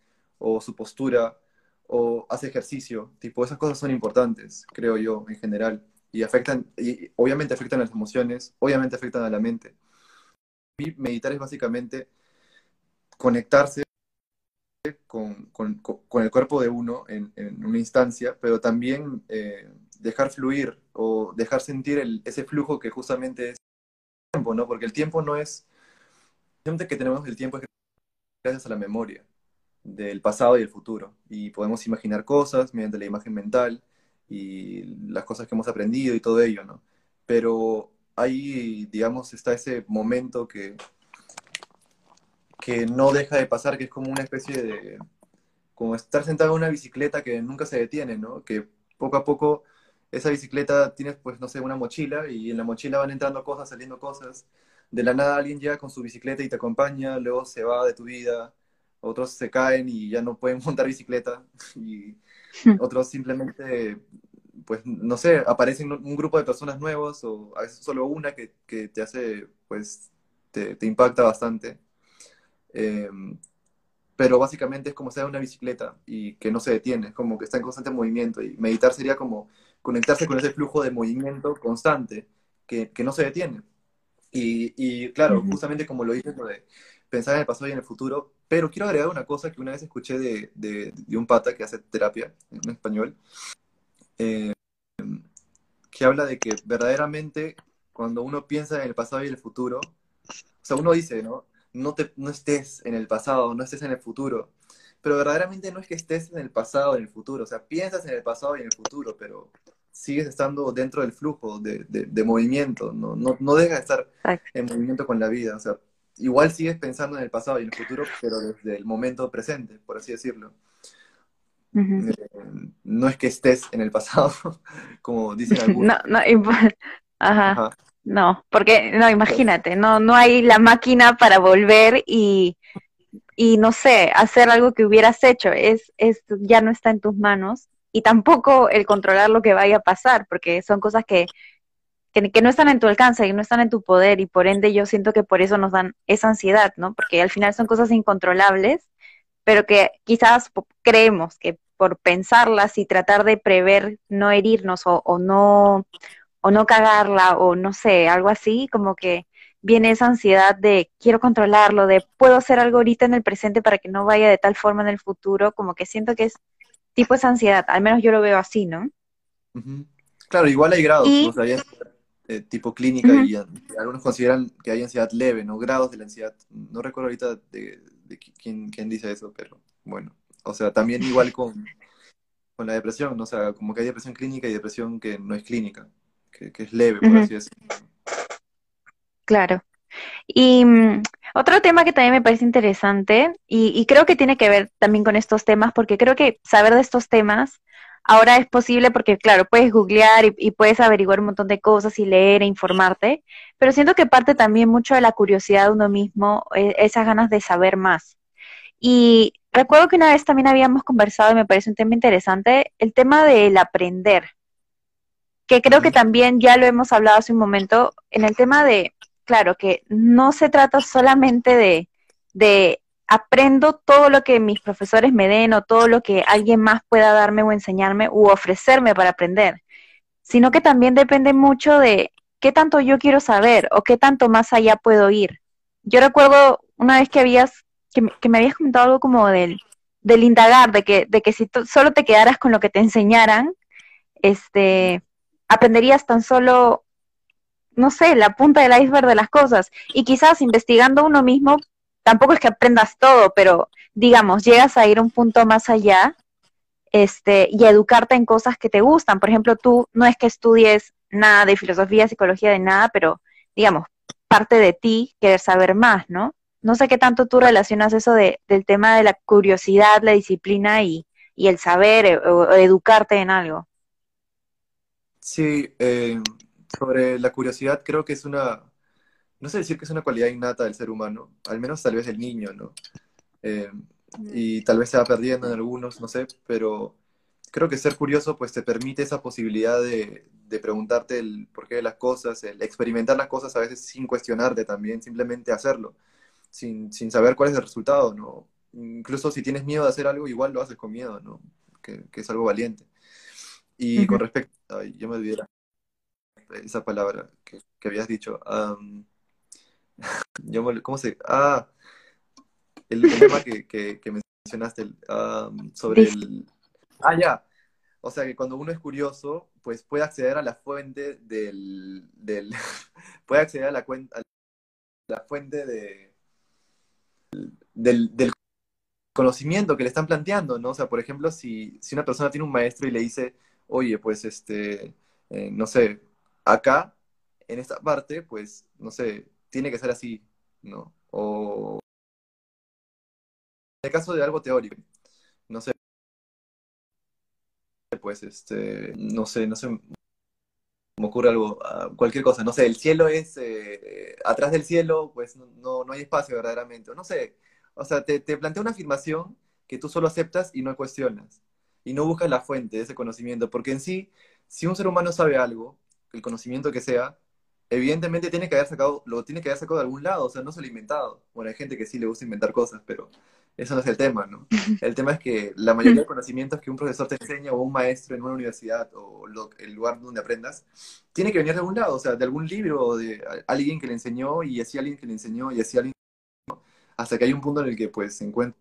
O su postura, o hace ejercicio, tipo, esas cosas son importantes, creo yo, en general, y afectan, y obviamente afectan las emociones, obviamente afectan a la mente. Meditar es básicamente conectarse con, el cuerpo de uno en, una instancia, pero también eh, dejar fluir o dejar sentir ese flujo que justamente es el tiempo, ¿no? Porque el tiempo no es... El que tenemos el tiempo es gracias a la memoria del pasado y el futuro. Y podemos imaginar cosas mediante la imagen mental y las cosas que hemos aprendido y todo ello, ¿no? Pero ahí, digamos, está ese momento que, que no deja de pasar, que es como una especie de, como estar sentado en una bicicleta que nunca se detiene, ¿no? Que poco a poco esa bicicleta tienes, pues, no sé, una mochila y en la mochila van entrando cosas, saliendo cosas. De la nada alguien llega con su bicicleta y te acompaña, luego se va de tu vida, otros se caen y ya no pueden montar bicicleta y otros simplemente, pues, no sé, aparecen un grupo de personas nuevas o a veces solo una que, que te hace, pues, te, te impacta bastante. Em, pero básicamente es como sea una bicicleta y que no se detiene, es como que está en constante movimiento. Y meditar sería como conectarse con ese flujo de movimiento constante que, que no se detiene. Y, y claro, justamente como lo dices, lo de pensar en el pasado y en el futuro, pero quiero agregar una cosa que una vez escuché de, de, de un pata que hace terapia en español, eh, que habla de que verdaderamente cuando uno piensa en el pasado y el futuro, o sea, uno dice, ¿no? no, te, no estés en el pasado, no estés en el futuro. Pero verdaderamente no es que estés en el pasado o en el futuro, o sea, piensas en el pasado y en el futuro, pero sigues estando dentro del flujo de, de, movimiento, no, no, no dejas de estar en movimiento con la vida, o sea, igual sigues pensando en el pasado y en el futuro, pero desde el momento presente, por así decirlo. Eh, no es que estés en el pasado, como dicen algunos. No, no, Ajá. No, porque, no, imagínate, no, no hay la máquina para volver y, y no sé, hacer algo que hubieras hecho, es, es, ya no está en tus manos, y tampoco el controlar lo que vaya a pasar, porque son cosas que, que, que, no están en tu alcance y no están en tu poder, y por ende yo siento que por eso nos dan esa ansiedad, ¿no? Porque al final son cosas incontrolables, pero que quizás creemos que por pensarlas y tratar de prever no herirnos o, o no o no cagarla o no sé, algo así, como que viene esa ansiedad de quiero controlarlo, de puedo hacer algo ahorita en el presente para que no vaya de tal forma en el futuro, como que siento que es tipo esa ansiedad, al menos yo lo veo así, ¿no? Claro, igual hay grados, ¿no? o sea, eh, tipo clínica y, algunos consideran que hay ansiedad leve, ¿no? Grados de la ansiedad, no recuerdo ahorita de, quién, quién, dice eso, pero bueno, o sea, también igual con, con la depresión, ¿no? o sea, como que hay depresión clínica y depresión que no es clínica que, es leve, por así decirlo. Claro. Y mm, otro tema que también me parece interesante, y, creo que tiene que ver también con estos temas, porque creo que saber de estos temas ahora es posible porque, claro, puedes googlear y, puedes averiguar un montón de cosas y leer e informarte, pero siento que parte también mucho de la curiosidad de uno mismo, e, esas ganas de saber más. Y recuerdo que una vez también habíamos conversado y me parece un tema interesante, el tema del aprender que creo que también ya lo hemos hablado hace un momento, en el tema de, claro, que no se trata solamente de, de aprendo todo lo que mis profesores me den o todo lo que alguien más pueda darme o enseñarme u ofrecerme para aprender, sino que también depende mucho de qué tanto yo quiero saber o qué tanto más allá puedo ir. Yo recuerdo una vez que habías, que, que me habías comentado algo como del, del indagar, de que, de que si solo te quedaras con lo que te enseñaran, este, aprenderías tan solo, no sé, la punta del iceberg de las cosas. Y quizás investigando uno mismo, tampoco es que aprendas todo, pero digamos, llegas a ir un punto más allá este, y educarte en cosas que te gustan. Por ejemplo, tú no es que estudies nada de filosofía, psicología, de nada, pero digamos, parte de ti querer saber más, ¿no? No sé qué tanto tú relacionas eso de, del tema de la curiosidad, la disciplina y, y el saber eh, o educarte en algo. Sí, eh, sobre la curiosidad creo que es una, no sé decir que es una cualidad innata del ser humano, al menos tal vez del niño, ¿no? Eh, y tal vez se va perdiendo en algunos, no sé, pero creo que ser curioso pues te permite esa posibilidad de, de preguntarte el porqué de las cosas, el experimentar las cosas a veces sin cuestionarte también, simplemente hacerlo, sin, sin saber cuál es el resultado, ¿no? Incluso si tienes miedo de hacer algo, igual lo haces con miedo, ¿no? que, es algo valiente. Y con respecto, ay, yo me olvidé esa palabra que, habías dicho. ¿Cómo se...? Ah, el, tema que, que, mencionaste sobre el... Ah, ya. O sea que cuando uno es curioso, pues puede acceder a la fuente del... del puede acceder a la, cuenta, a la fuente de, del, del conocimiento que le están planteando, ¿no? O sea, por ejemplo, si, si una persona tiene un maestro y le dice, oye, pues, este, eh, no sé, acá, en esta parte, pues, no sé, tiene que ser así, ¿no? O en el caso de algo teórico, no sé, pues, este, no sé, no sé, me ocurre algo, ah, cualquier cosa, no sé, el cielo es, eh, atrás del cielo, pues no, no hay espacio verdaderamente, no sé, o sea, te, te plantea una afirmación que tú solo aceptas y no cuestionas, y no buscas la fuente de ese conocimiento, porque en sí, si un ser humano sabe algo, el conocimiento que sea, evidentemente tiene que haber sacado, lo tiene que haber sacado de algún lado, o sea, no se lo ha inventado. Bueno, hay gente que sí le gusta inventar cosas, pero eso no es el tema, ¿no? El tema es que la mayoría de conocimientos que un profesor te enseña o un maestro en una universidad o el lugar donde aprendas, tiene que venir de algún lado, o sea, de algún libro o de alguien que le enseñó y así alguien que le enseñó y así alguien hasta que hay un punto en el que pues se encuentra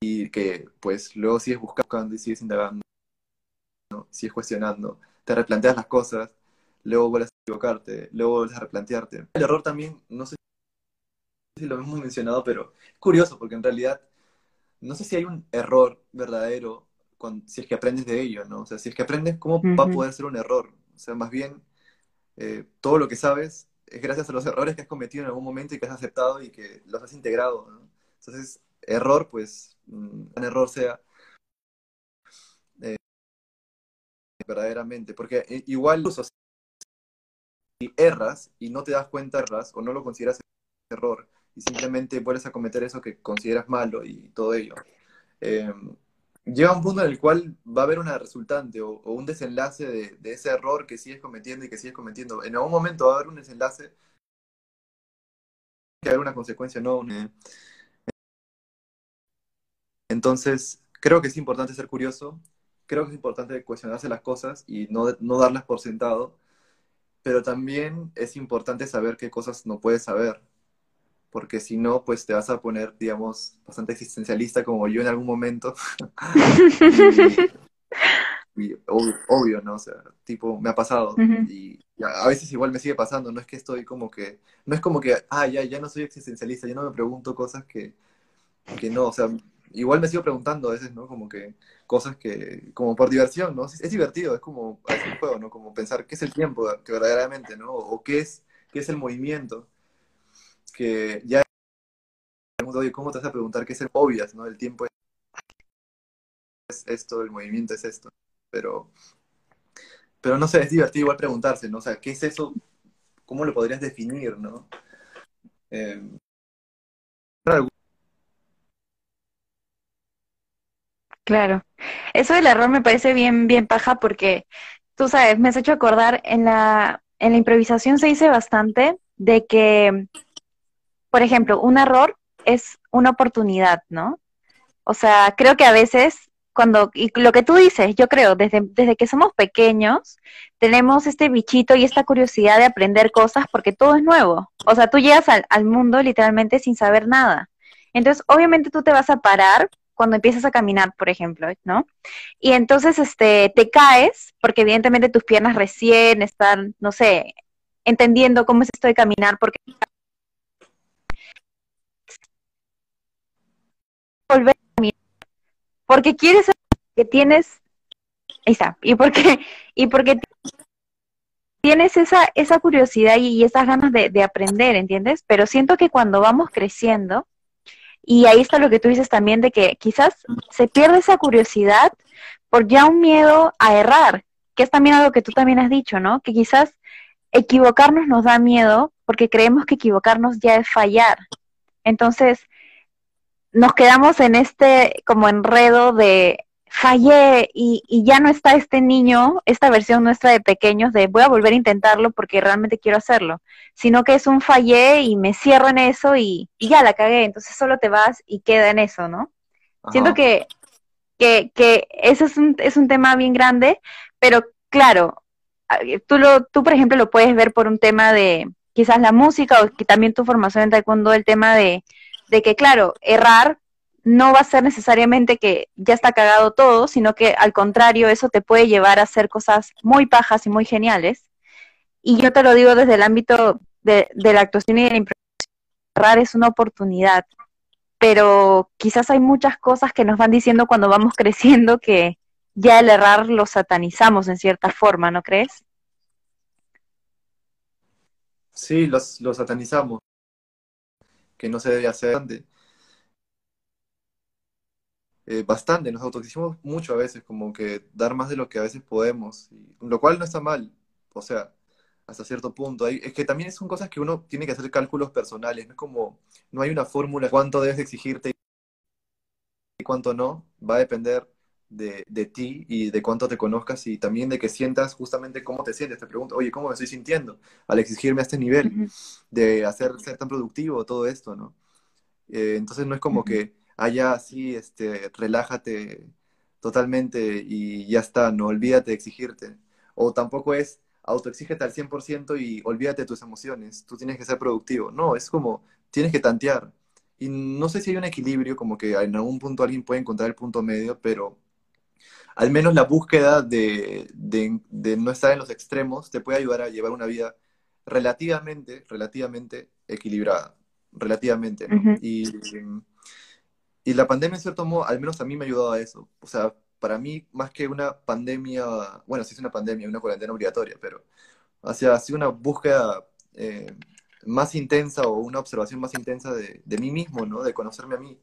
y, que pues luego sigues buscando y sigues indagando, ¿no? sigues cuestionando, te replanteas las cosas, luego vuelves a equivocarte, luego vuelves a replantearte. El error también, no sé si lo hemos mencionado, pero es curioso porque en realidad no sé si hay un error verdadero si es que aprendes de ello, ¿no? O sea, si es que aprendes, ¿cómo va a poder ser un error? O sea, más bien, eh, todo lo que sabes es gracias a los errores que has cometido en algún momento y que has aceptado y que los has integrado, ¿no? Entonces, error, pues, mm, un error sea eh, verdaderamente, porque eh, igual erras y no te das cuenta erras o no lo consideras error y simplemente vuelves a cometer eso que consideras malo y todo ello, eh, llega un punto en el cual va a haber una resultante o, un desenlace de, ese error que sigues cometiendo y que sigues cometiendo. En algún momento va a haber un desenlace que haber una consecuencia, no Entonces, creo que es importante ser curioso, creo que es importante cuestionarse las cosas y no, no darlas por sentado, pero también es importante saber qué cosas no puedes saber, porque si no, pues te vas a poner, digamos, bastante existencialista como yo en algún momento. y, obvio, ¿no? O sea, tipo, me ha pasado y, a veces igual me sigue pasando, no es que estoy como que, no es como que, ah, ya, ya no soy existencialista, ya no me pregunto cosas que, que no, o sea, igual me sigo preguntando a veces, ¿no? Como que cosas que, como por diversión, ¿no? Es, divertido, es como, es un juego, ¿no? Como pensar qué es el tiempo que verdaderamente, ¿no? O qué es, qué es el movimiento, que ya oye, ¿cómo te vas a preguntar qué es el obvias, ¿no? El tiempo es esto, el movimiento es esto, pero, pero no sé, es divertido igual preguntarse, ¿no? O sea, ¿qué es eso? ¿Cómo lo podrías definir, ¿no? Eh, Claro. Eso del error me parece bien, bien paja porque, tú sabes, me has hecho acordar en la, en la improvisación se dice bastante de que, por ejemplo, un error es una oportunidad, ¿no? O sea, creo que a veces cuando, y lo que tú dices, yo creo, desde, desde que somos pequeños, tenemos este bichito y esta curiosidad de aprender cosas porque todo es nuevo. O sea, tú llegas al, al mundo literalmente sin saber nada. Entonces, obviamente tú te vas a parar cuando empiezas a caminar, por ejemplo, ¿no? Y entonces este, te caes, porque evidentemente tus piernas recién están, no sé, entendiendo cómo es esto de caminar, porque volver a caminar, porque quieres que tienes, ahí está, y porque, y porque tienes esa, esa curiosidad y, esas ganas de aprender, ¿entiendes? Pero siento que cuando vamos creciendo, y ahí está lo que tú dices también de que quizás se pierde esa curiosidad por ya un miedo a errar, que es también algo que tú también has dicho, ¿no? Que quizás equivocarnos nos da miedo porque creemos que equivocarnos ya es fallar. Entonces, nos quedamos en este como enredo de fallé y, y, ya no está este niño, esta versión nuestra de pequeños de voy a volver a intentarlo porque realmente quiero hacerlo, sino que es un fallé y me cierro en eso y, ya la cagué, entonces solo te vas y queda en eso, ¿no? Siento que que, que eso es un, es un tema bien grande, pero claro, tú, lo, tú, por ejemplo, lo puedes ver por un tema de quizás la música o que también tu formación en taekwondo, el tema de, de que, claro, errar no va a ser necesariamente que ya está cagado todo, sino que al contrario, eso te puede llevar a hacer cosas muy pajas y muy geniales. Y yo te lo digo desde el ámbito de, la actuación y de la improvisación. Errar es una oportunidad, pero quizás hay muchas cosas que nos van diciendo cuando vamos creciendo que ya el errar lo satanizamos en cierta forma, ¿no crees? Sí, los, los satanizamos, que no se debe hacer. Eh, bastante, nos autoexigimos mucho a veces, como que dar más de lo que a veces podemos, lo cual no está mal, o sea, hasta cierto punto. es que también son cosas que uno tiene que hacer cálculos personales, no es como, no hay una fórmula cuánto debes exigirte y cuánto no, va a depender de, de, ti y de cuánto te conozcas y también de que sientas justamente cómo te sientes. Te pregunto, oye, ¿cómo me estoy sintiendo al exigirme a este nivel de hacer ser tan productivo, todo esto, ¿no? Eh, entonces no es como que allá así, este, relájate totalmente y ya está, no olvídate de exigirte. O tampoco es autoexígete al 100% y olvídate de tus emociones, tú tienes que ser productivo. No, es como, tienes que tantear. Y no sé si hay un equilibrio, como que en algún punto alguien puede encontrar el punto medio, pero al menos la búsqueda de, no estar en los extremos te puede ayudar a llevar una vida relativamente, relativamente equilibrada, relativamente, y, y, la pandemia, en cierto modo, al menos a mí me ha ayudado a eso. O sea, para mí, más que una pandemia, bueno, sí es una pandemia, una cuarentena obligatoria, pero hacia así una búsqueda eh, más intensa o una observación más intensa de, de, mí mismo, ¿no? De conocerme a mí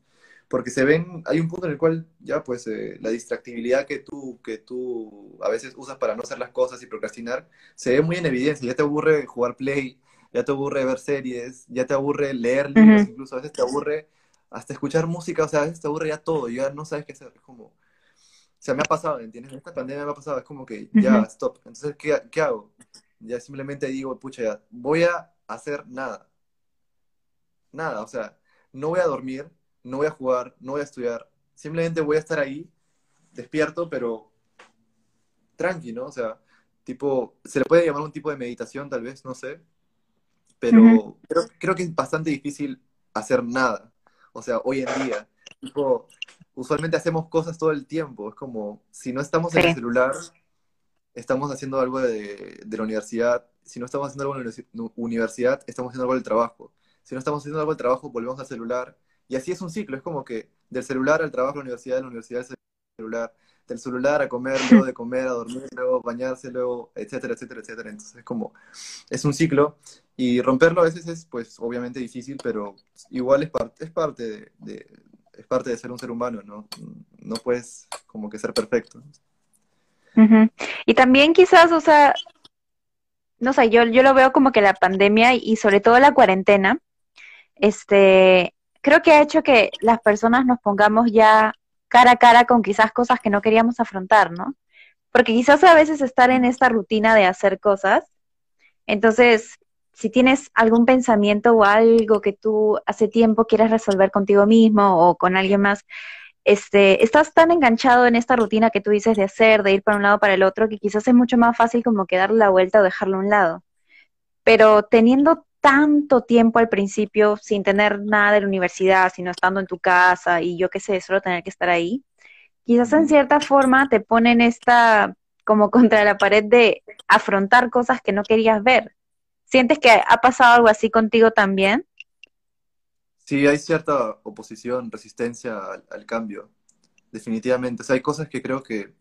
porque se ven, hay un punto en el cual ya pues eh, la distractibilidad que tú, que tú a veces usas para no hacer las cosas y procrastinar, se ve muy en evidencia, ya te aburre jugar play, ya te aburre ver series, ya te aburre leer libros, incluso a veces te aburre hasta escuchar música, o sea, a veces te aburre ya todo, ya no sabes qué hacer, es como, o sea, me ha pasado, ¿entiendes? Esta pandemia me ha pasado, es como que ya, stop, entonces, ¿qué, ¿qué hago? Ya simplemente digo, pucha, ya, voy a hacer nada, nada, o sea, no voy a dormir, no voy a jugar, no voy a estudiar, simplemente voy a estar ahí, despierto, pero tranqui, ¿no? O sea, tipo, se le puede llamar un tipo de meditación tal vez, no sé, pero creo, que es bastante difícil hacer nada, o sea, hoy en día, tipo, usualmente hacemos cosas todo el tiempo, es como, si no estamos en el celular, estamos haciendo algo de, de, la universidad, si no estamos haciendo algo en la universidad, estamos haciendo algo del trabajo, si no estamos haciendo algo del trabajo, volvemos al celular, y así es un ciclo, es como que del celular al trabajo, a la universidad, de la universidad al celular, del celular a comer, luego de comer, a dormir, luego bañarse, luego, etcétera, etcétera, etcétera. Entonces es como, es un ciclo y romperlo a veces es pues obviamente difícil, pero igual es, parte es parte de, es parte de ser un ser humano, ¿no? No puedes como que ser perfecto. Y también quizás, o sea, no sé, yo, yo lo veo como que la pandemia y sobre todo la cuarentena, este, creo que ha hecho que las personas nos pongamos ya cara a cara con quizás cosas que no queríamos afrontar, ¿no? Porque quizás a veces estar en esta rutina de hacer cosas, entonces, si tienes algún pensamiento o algo que tú hace tiempo quieres resolver contigo mismo o con alguien más, este, estás tan enganchado en esta rutina que tú dices de hacer, de ir para un lado para el otro, que quizás es mucho más fácil como que la vuelta o dejarlo a un lado. Pero teniendo tanto tiempo al principio sin tener nada de la universidad, sino estando en tu casa y yo qué sé, solo tener que estar ahí, quizás en cierta forma te ponen esta como contra la pared de afrontar cosas que no querías ver. ¿Sientes que ha pasado algo así contigo también? Sí, hay cierta oposición, resistencia al, cambio, definitivamente. O sea, hay cosas que creo que,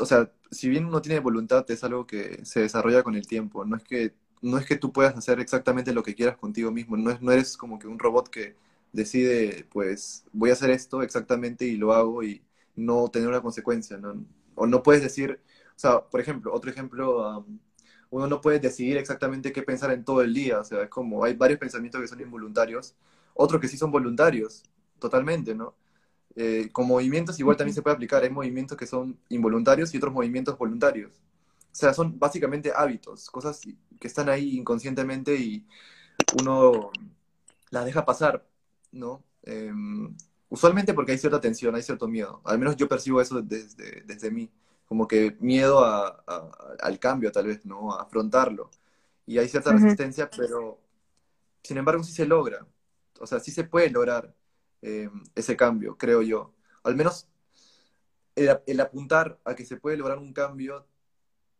o sea, si bien uno tiene voluntad, es algo que se desarrolla con el tiempo. No es que no es que tú puedas hacer exactamente lo que quieras contigo mismo, no, es, no eres como que un robot que decide, pues, voy a hacer esto exactamente y lo hago y no tener una consecuencia, ¿no? O no puedes decir, o sea, por ejemplo, otro ejemplo, uno no puede decidir exactamente qué pensar en todo el día, o sea, es como, hay varios pensamientos que son involuntarios, otros que sí son voluntarios, totalmente, ¿no? Eh, con movimientos igual también se puede aplicar, hay movimientos que son involuntarios y otros movimientos voluntarios. O sea, son básicamente hábitos, cosas que están ahí inconscientemente y uno las deja pasar, ¿no? Em, usualmente porque hay cierta tensión, hay cierto miedo. Al menos yo percibo eso desde, desde mí, como que miedo a, al cambio tal vez, ¿no? A afrontarlo. Y hay cierta resistencia, pero sin embargo sí se logra. O sea, sí se puede lograr eh, ese cambio, creo yo. Al menos el, apuntar a que se puede lograr un cambio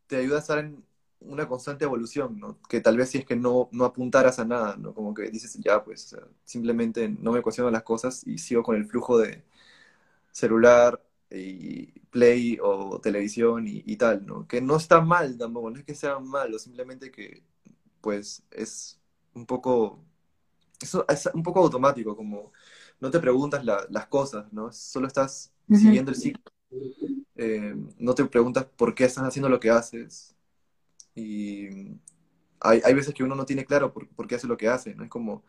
te ayuda a estar en una constante evolución, ¿no? Que tal vez si es que no, no apuntaras a nada, ¿no? Como que dices, ya, pues, simplemente no me cuestiono las cosas y sigo con el flujo de celular y play o televisión y, tal, ¿no? Que no está mal tampoco, no es que sea malo, simplemente que, pues, es un poco, eso es un poco automático, como no te preguntas las cosas, ¿no? Solo estás siguiendo el ciclo. Eh, no te preguntas por qué estás haciendo lo que haces. Y hay, hay veces que uno no tiene claro por, qué hace lo que hace, ¿no? Es como...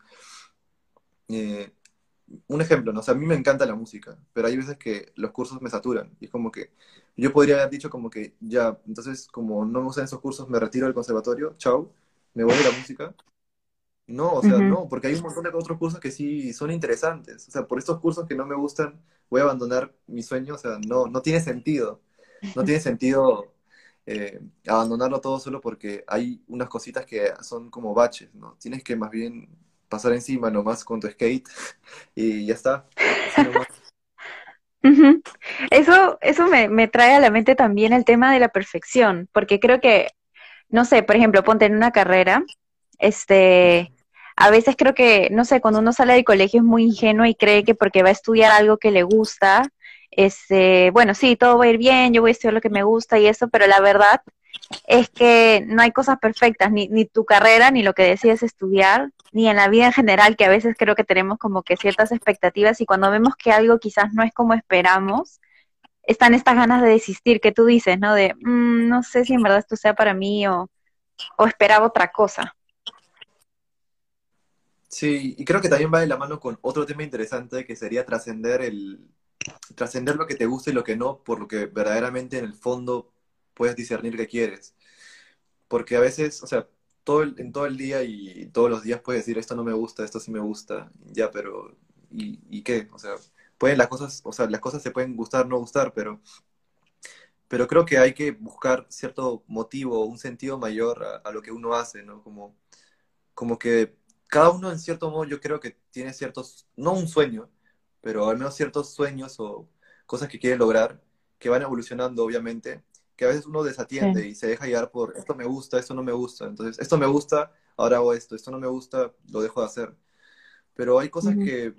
Eh, un ejemplo, ¿no? O sea, a mí me encanta la música, pero hay veces que los cursos me saturan. Y es como que yo podría haber dicho como que ya, entonces como no me gustan esos cursos, me retiro del conservatorio, chao, me voy de la música no, o sea, no, porque hay un montón de otros cursos que sí son interesantes. O sea, por estos cursos que no me gustan, voy a abandonar mi sueño. O sea, no, no tiene sentido. No tiene sentido eh, abandonarlo todo solo porque hay unas cositas que son como baches, ¿no? Tienes que más bien pasar encima nomás con tu skate y ya está. Eso, eso me, me trae a la mente también el tema de la perfección, porque creo que, no sé, por ejemplo, ponte en una carrera, este, a veces creo que, no sé, cuando uno sale del colegio es muy ingenuo y cree que porque va a estudiar algo que le gusta, este, bueno, sí, todo va a ir bien, yo voy a estudiar lo que me gusta y eso, pero la verdad es que no hay cosas perfectas, ni, ni tu carrera, ni lo que decides estudiar, ni en la vida en general, que a veces creo que tenemos como que ciertas expectativas y cuando vemos que algo quizás no es como esperamos, están estas ganas de desistir que tú dices, ¿no? De, mm, no sé si en verdad esto sea para mí o, o esperaba otra cosa. Sí, y creo que también va de la mano con otro tema interesante que sería trascender el trascender lo que te gusta y lo que no, por lo que verdaderamente en el fondo puedes discernir que quieres. Porque a veces, o sea, todo en todo el día y todos los días puedes decir esto no me gusta, esto sí me gusta, ya, pero ¿y, y qué? O sea, pueden las cosas, o sea, las cosas se pueden gustar, no gustar, pero pero creo que hay que buscar cierto motivo, un sentido mayor a, a lo que uno hace, ¿no? Como, como que cada uno en cierto modo yo creo que tiene ciertos, no un sueño, pero al menos ciertos sueños o cosas que quiere lograr, que van evolucionando obviamente, que a veces uno desatiende y se deja llevar por esto me gusta, esto no me gusta, entonces esto me gusta, ahora hago esto, esto no me gusta, lo dejo de hacer. Pero hay cosas que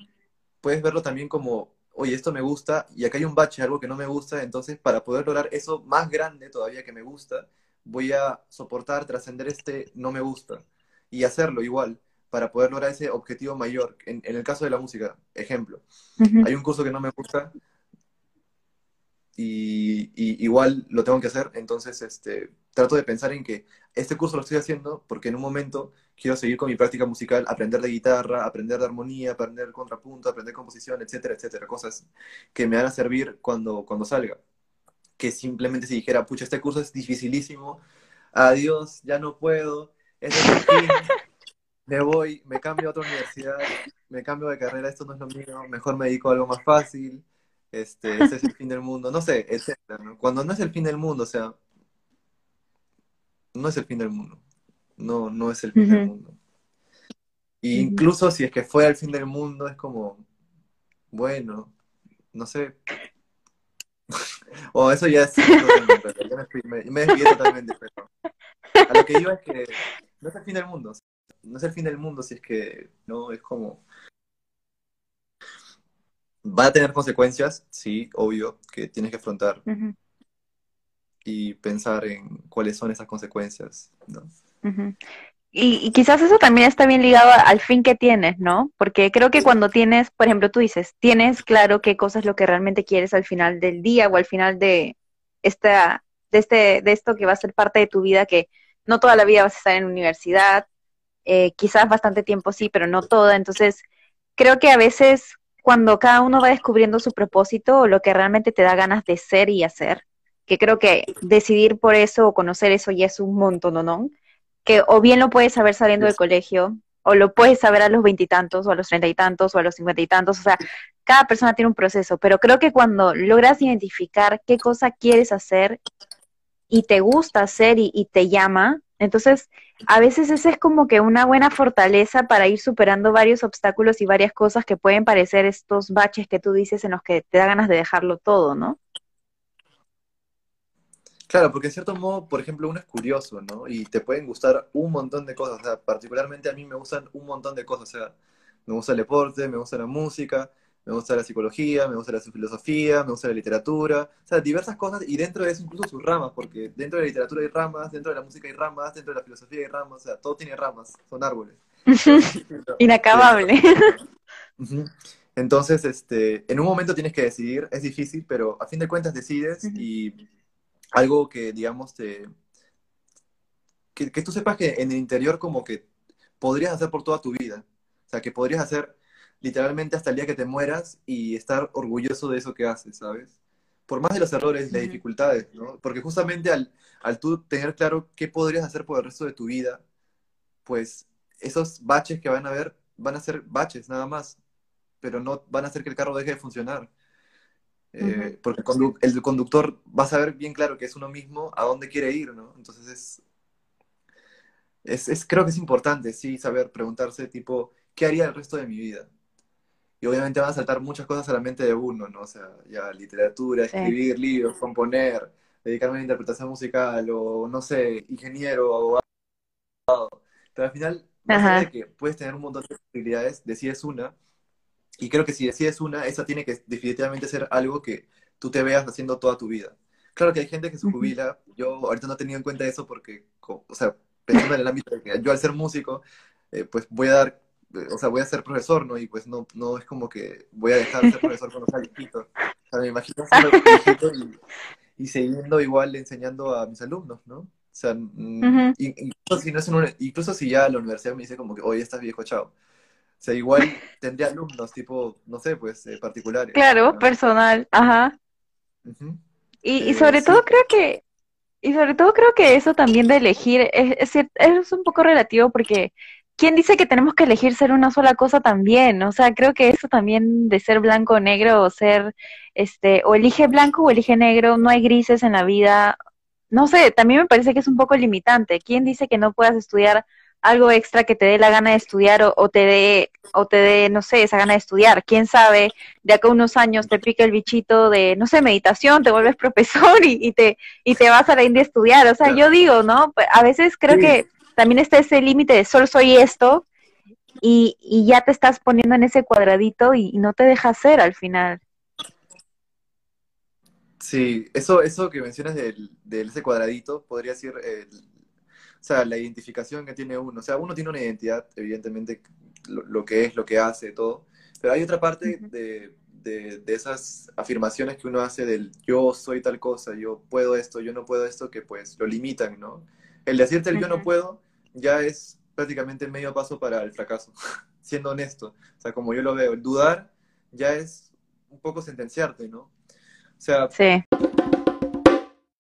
puedes verlo también como, oye, esto me gusta y acá hay un bache, algo que no me gusta, entonces para poder lograr eso más grande todavía que me gusta, voy a soportar, trascender este no me gusta y hacerlo igual para poder lograr ese objetivo mayor. En, el caso de la música, ejemplo, hay un curso que no me gusta y, igual lo tengo que hacer, entonces este, trato de pensar en que este curso lo estoy haciendo porque en un momento quiero seguir con mi práctica musical, aprender de guitarra, aprender de armonía, aprender contrapunto, aprender composición, etcétera, etcétera, cosas que me van a servir cuando, cuando salga. Que simplemente si dijera, pucha, este curso es dificilísimo, adiós, ya no puedo, es me voy, me cambio a otra universidad, me cambio de carrera, esto no es lo mío, mejor me dedico a algo más fácil, este, este es el fin del mundo, no sé, etcétera, Cuando no es el fin del mundo, o sea, no es el fin del mundo, no, no es el fin del mundo. incluso si es que fue el fin del mundo, es como, bueno, no sé. o eso ya es, me, me, desvié totalmente, pero a lo que iba es que no es el fin del mundo no es el fin del mundo si es que no es como va a tener consecuencias, sí, obvio, que tienes que afrontar y pensar en cuáles son esas consecuencias, ¿no? y, quizás eso también está bien ligado al fin que tienes, ¿no? Porque creo que cuando tienes, por ejemplo, tú dices, tienes claro qué cosa es lo que realmente quieres al final del día o al final de esta, de este, de esto que va a ser parte de tu vida, que no toda la vida vas a estar en universidad, eh, quizás bastante tiempo sí, pero no toda. Entonces, creo que a veces cuando cada uno va descubriendo su propósito o lo que realmente te da ganas de ser y hacer, que creo que decidir por eso o conocer eso ya es un montón, ¿no? Que o bien lo puedes saber saliendo del colegio, o lo puedes saber a los veintitantos, o a los treinta y tantos, o a los cincuenta y tantos, o sea, cada persona tiene un proceso, pero creo que cuando logras identificar qué cosa quieres hacer y te gusta hacer y, te llama, entonces a veces esa es como que una buena fortaleza para ir superando varios obstáculos y varias cosas que pueden parecer estos baches que tú dices en los que te da ganas de dejarlo todo, ¿no? Claro, porque en cierto modo, por ejemplo, uno es curioso, ¿no? Y te pueden gustar un montón de cosas. O sea, particularmente a mí me gustan un montón de cosas. O sea, me gusta el deporte, me gusta la música, me gusta la psicología, me gusta la filosofía, me gusta la literatura. O sea, diversas cosas y dentro de eso incluso sus ramas, porque dentro de la literatura hay ramas, dentro de la música hay ramas, dentro de la filosofía hay ramas. O sea, todo tiene ramas, son árboles. Inacabable. Entonces, este, en un momento tienes que decidir, es difícil, pero a fin de cuentas decides y algo que, digamos, te, que, tú sepas que en el interior como que podrías hacer por toda tu vida. O sea, que podrías hacer literalmente hasta el día que te mueras y estar orgulloso de eso que haces, ¿sabes? Por más de los errores las dificultades, ¿no? Porque justamente al, al tú tener claro qué podrías hacer por el resto de tu vida, pues esos baches que van a haber van a ser baches nada más, pero no van a hacer que el carro deje de funcionar. Eh, porque el, conductor va a saber bien claro que es uno mismo a dónde quiere ir, ¿no? Entonces es, es, creo que es importante, sí, saber preguntarse, tipo, ¿qué haría el resto de mi vida? Y obviamente van a saltar muchas cosas a la mente de uno, ¿no? O sea, ya literatura, escribir libros, componer, dedicarme a la interpretación musical, o no sé, ingeniero, abogado. Pero al final, más de que puedes tener un montón de posibilidades, decides una, y creo que si decides una, esa tiene que definitivamente ser algo que tú te veas haciendo toda tu vida. Claro que hay gente que se jubila, yo ahorita no he tenido en cuenta eso porque, o sea, pensando en el ámbito de que yo al ser músico, eh, pues voy a dar, o sea, voy a ser profesor, ¿no? Y pues no, no es como que voy a dejar de ser profesor cuando sea viejito. O sea, me imagino ser viejito y, y siguiendo igual enseñando a mis alumnos, ¿no? O sea, mm, incluso, si no es incluso si ya la universidad me dice como que, oye, estás viejo, chao. O sea, igual tendría alumnos tipo, no sé, pues eh, particulares. Claro, personal, ajá. y, y, sobre todo creo que, y sobre todo creo que eso también de elegir es, es, es un poco relativo porque ¿quién dice que tenemos que elegir ser una sola cosa también? O sea, creo que eso también de ser blanco o negro o ser, este, o elige blanco o elige negro, no hay grises en la vida. No sé, también me parece que es un poco limitante. ¿Quién dice que no puedas estudiar algo extra que te dé la gana de estudiar o, te dé, o te dé, no sé, esa gana de estudiar. Quién sabe, de acá a unos años te pica el bichito de, no sé, meditación, te vuelves profesor y, te, y te vas a la India a estudiar. O sea, yo digo, ¿no? Pues, a veces creo que también está ese límite de solo soy esto y, y, ya te estás poniendo en ese cuadradito y, no te deja hacer al final. Sí, eso, eso que mencionas del, del ese cuadradito podría ser el, o sea, la identificación que tiene uno. O sea, uno tiene una identidad, evidentemente, lo, que es, lo que hace, todo. Pero hay otra parte de, de, esas afirmaciones que uno hace del yo soy tal cosa, yo puedo esto, yo no puedo esto, que pues lo limitan, ¿no? El decirte el yo no puedo ya es prácticamente medio paso para el fracaso, siendo honesto. O sea, como yo lo veo, el dudar ya es un poco sentenciarte, ¿no? O sea, sí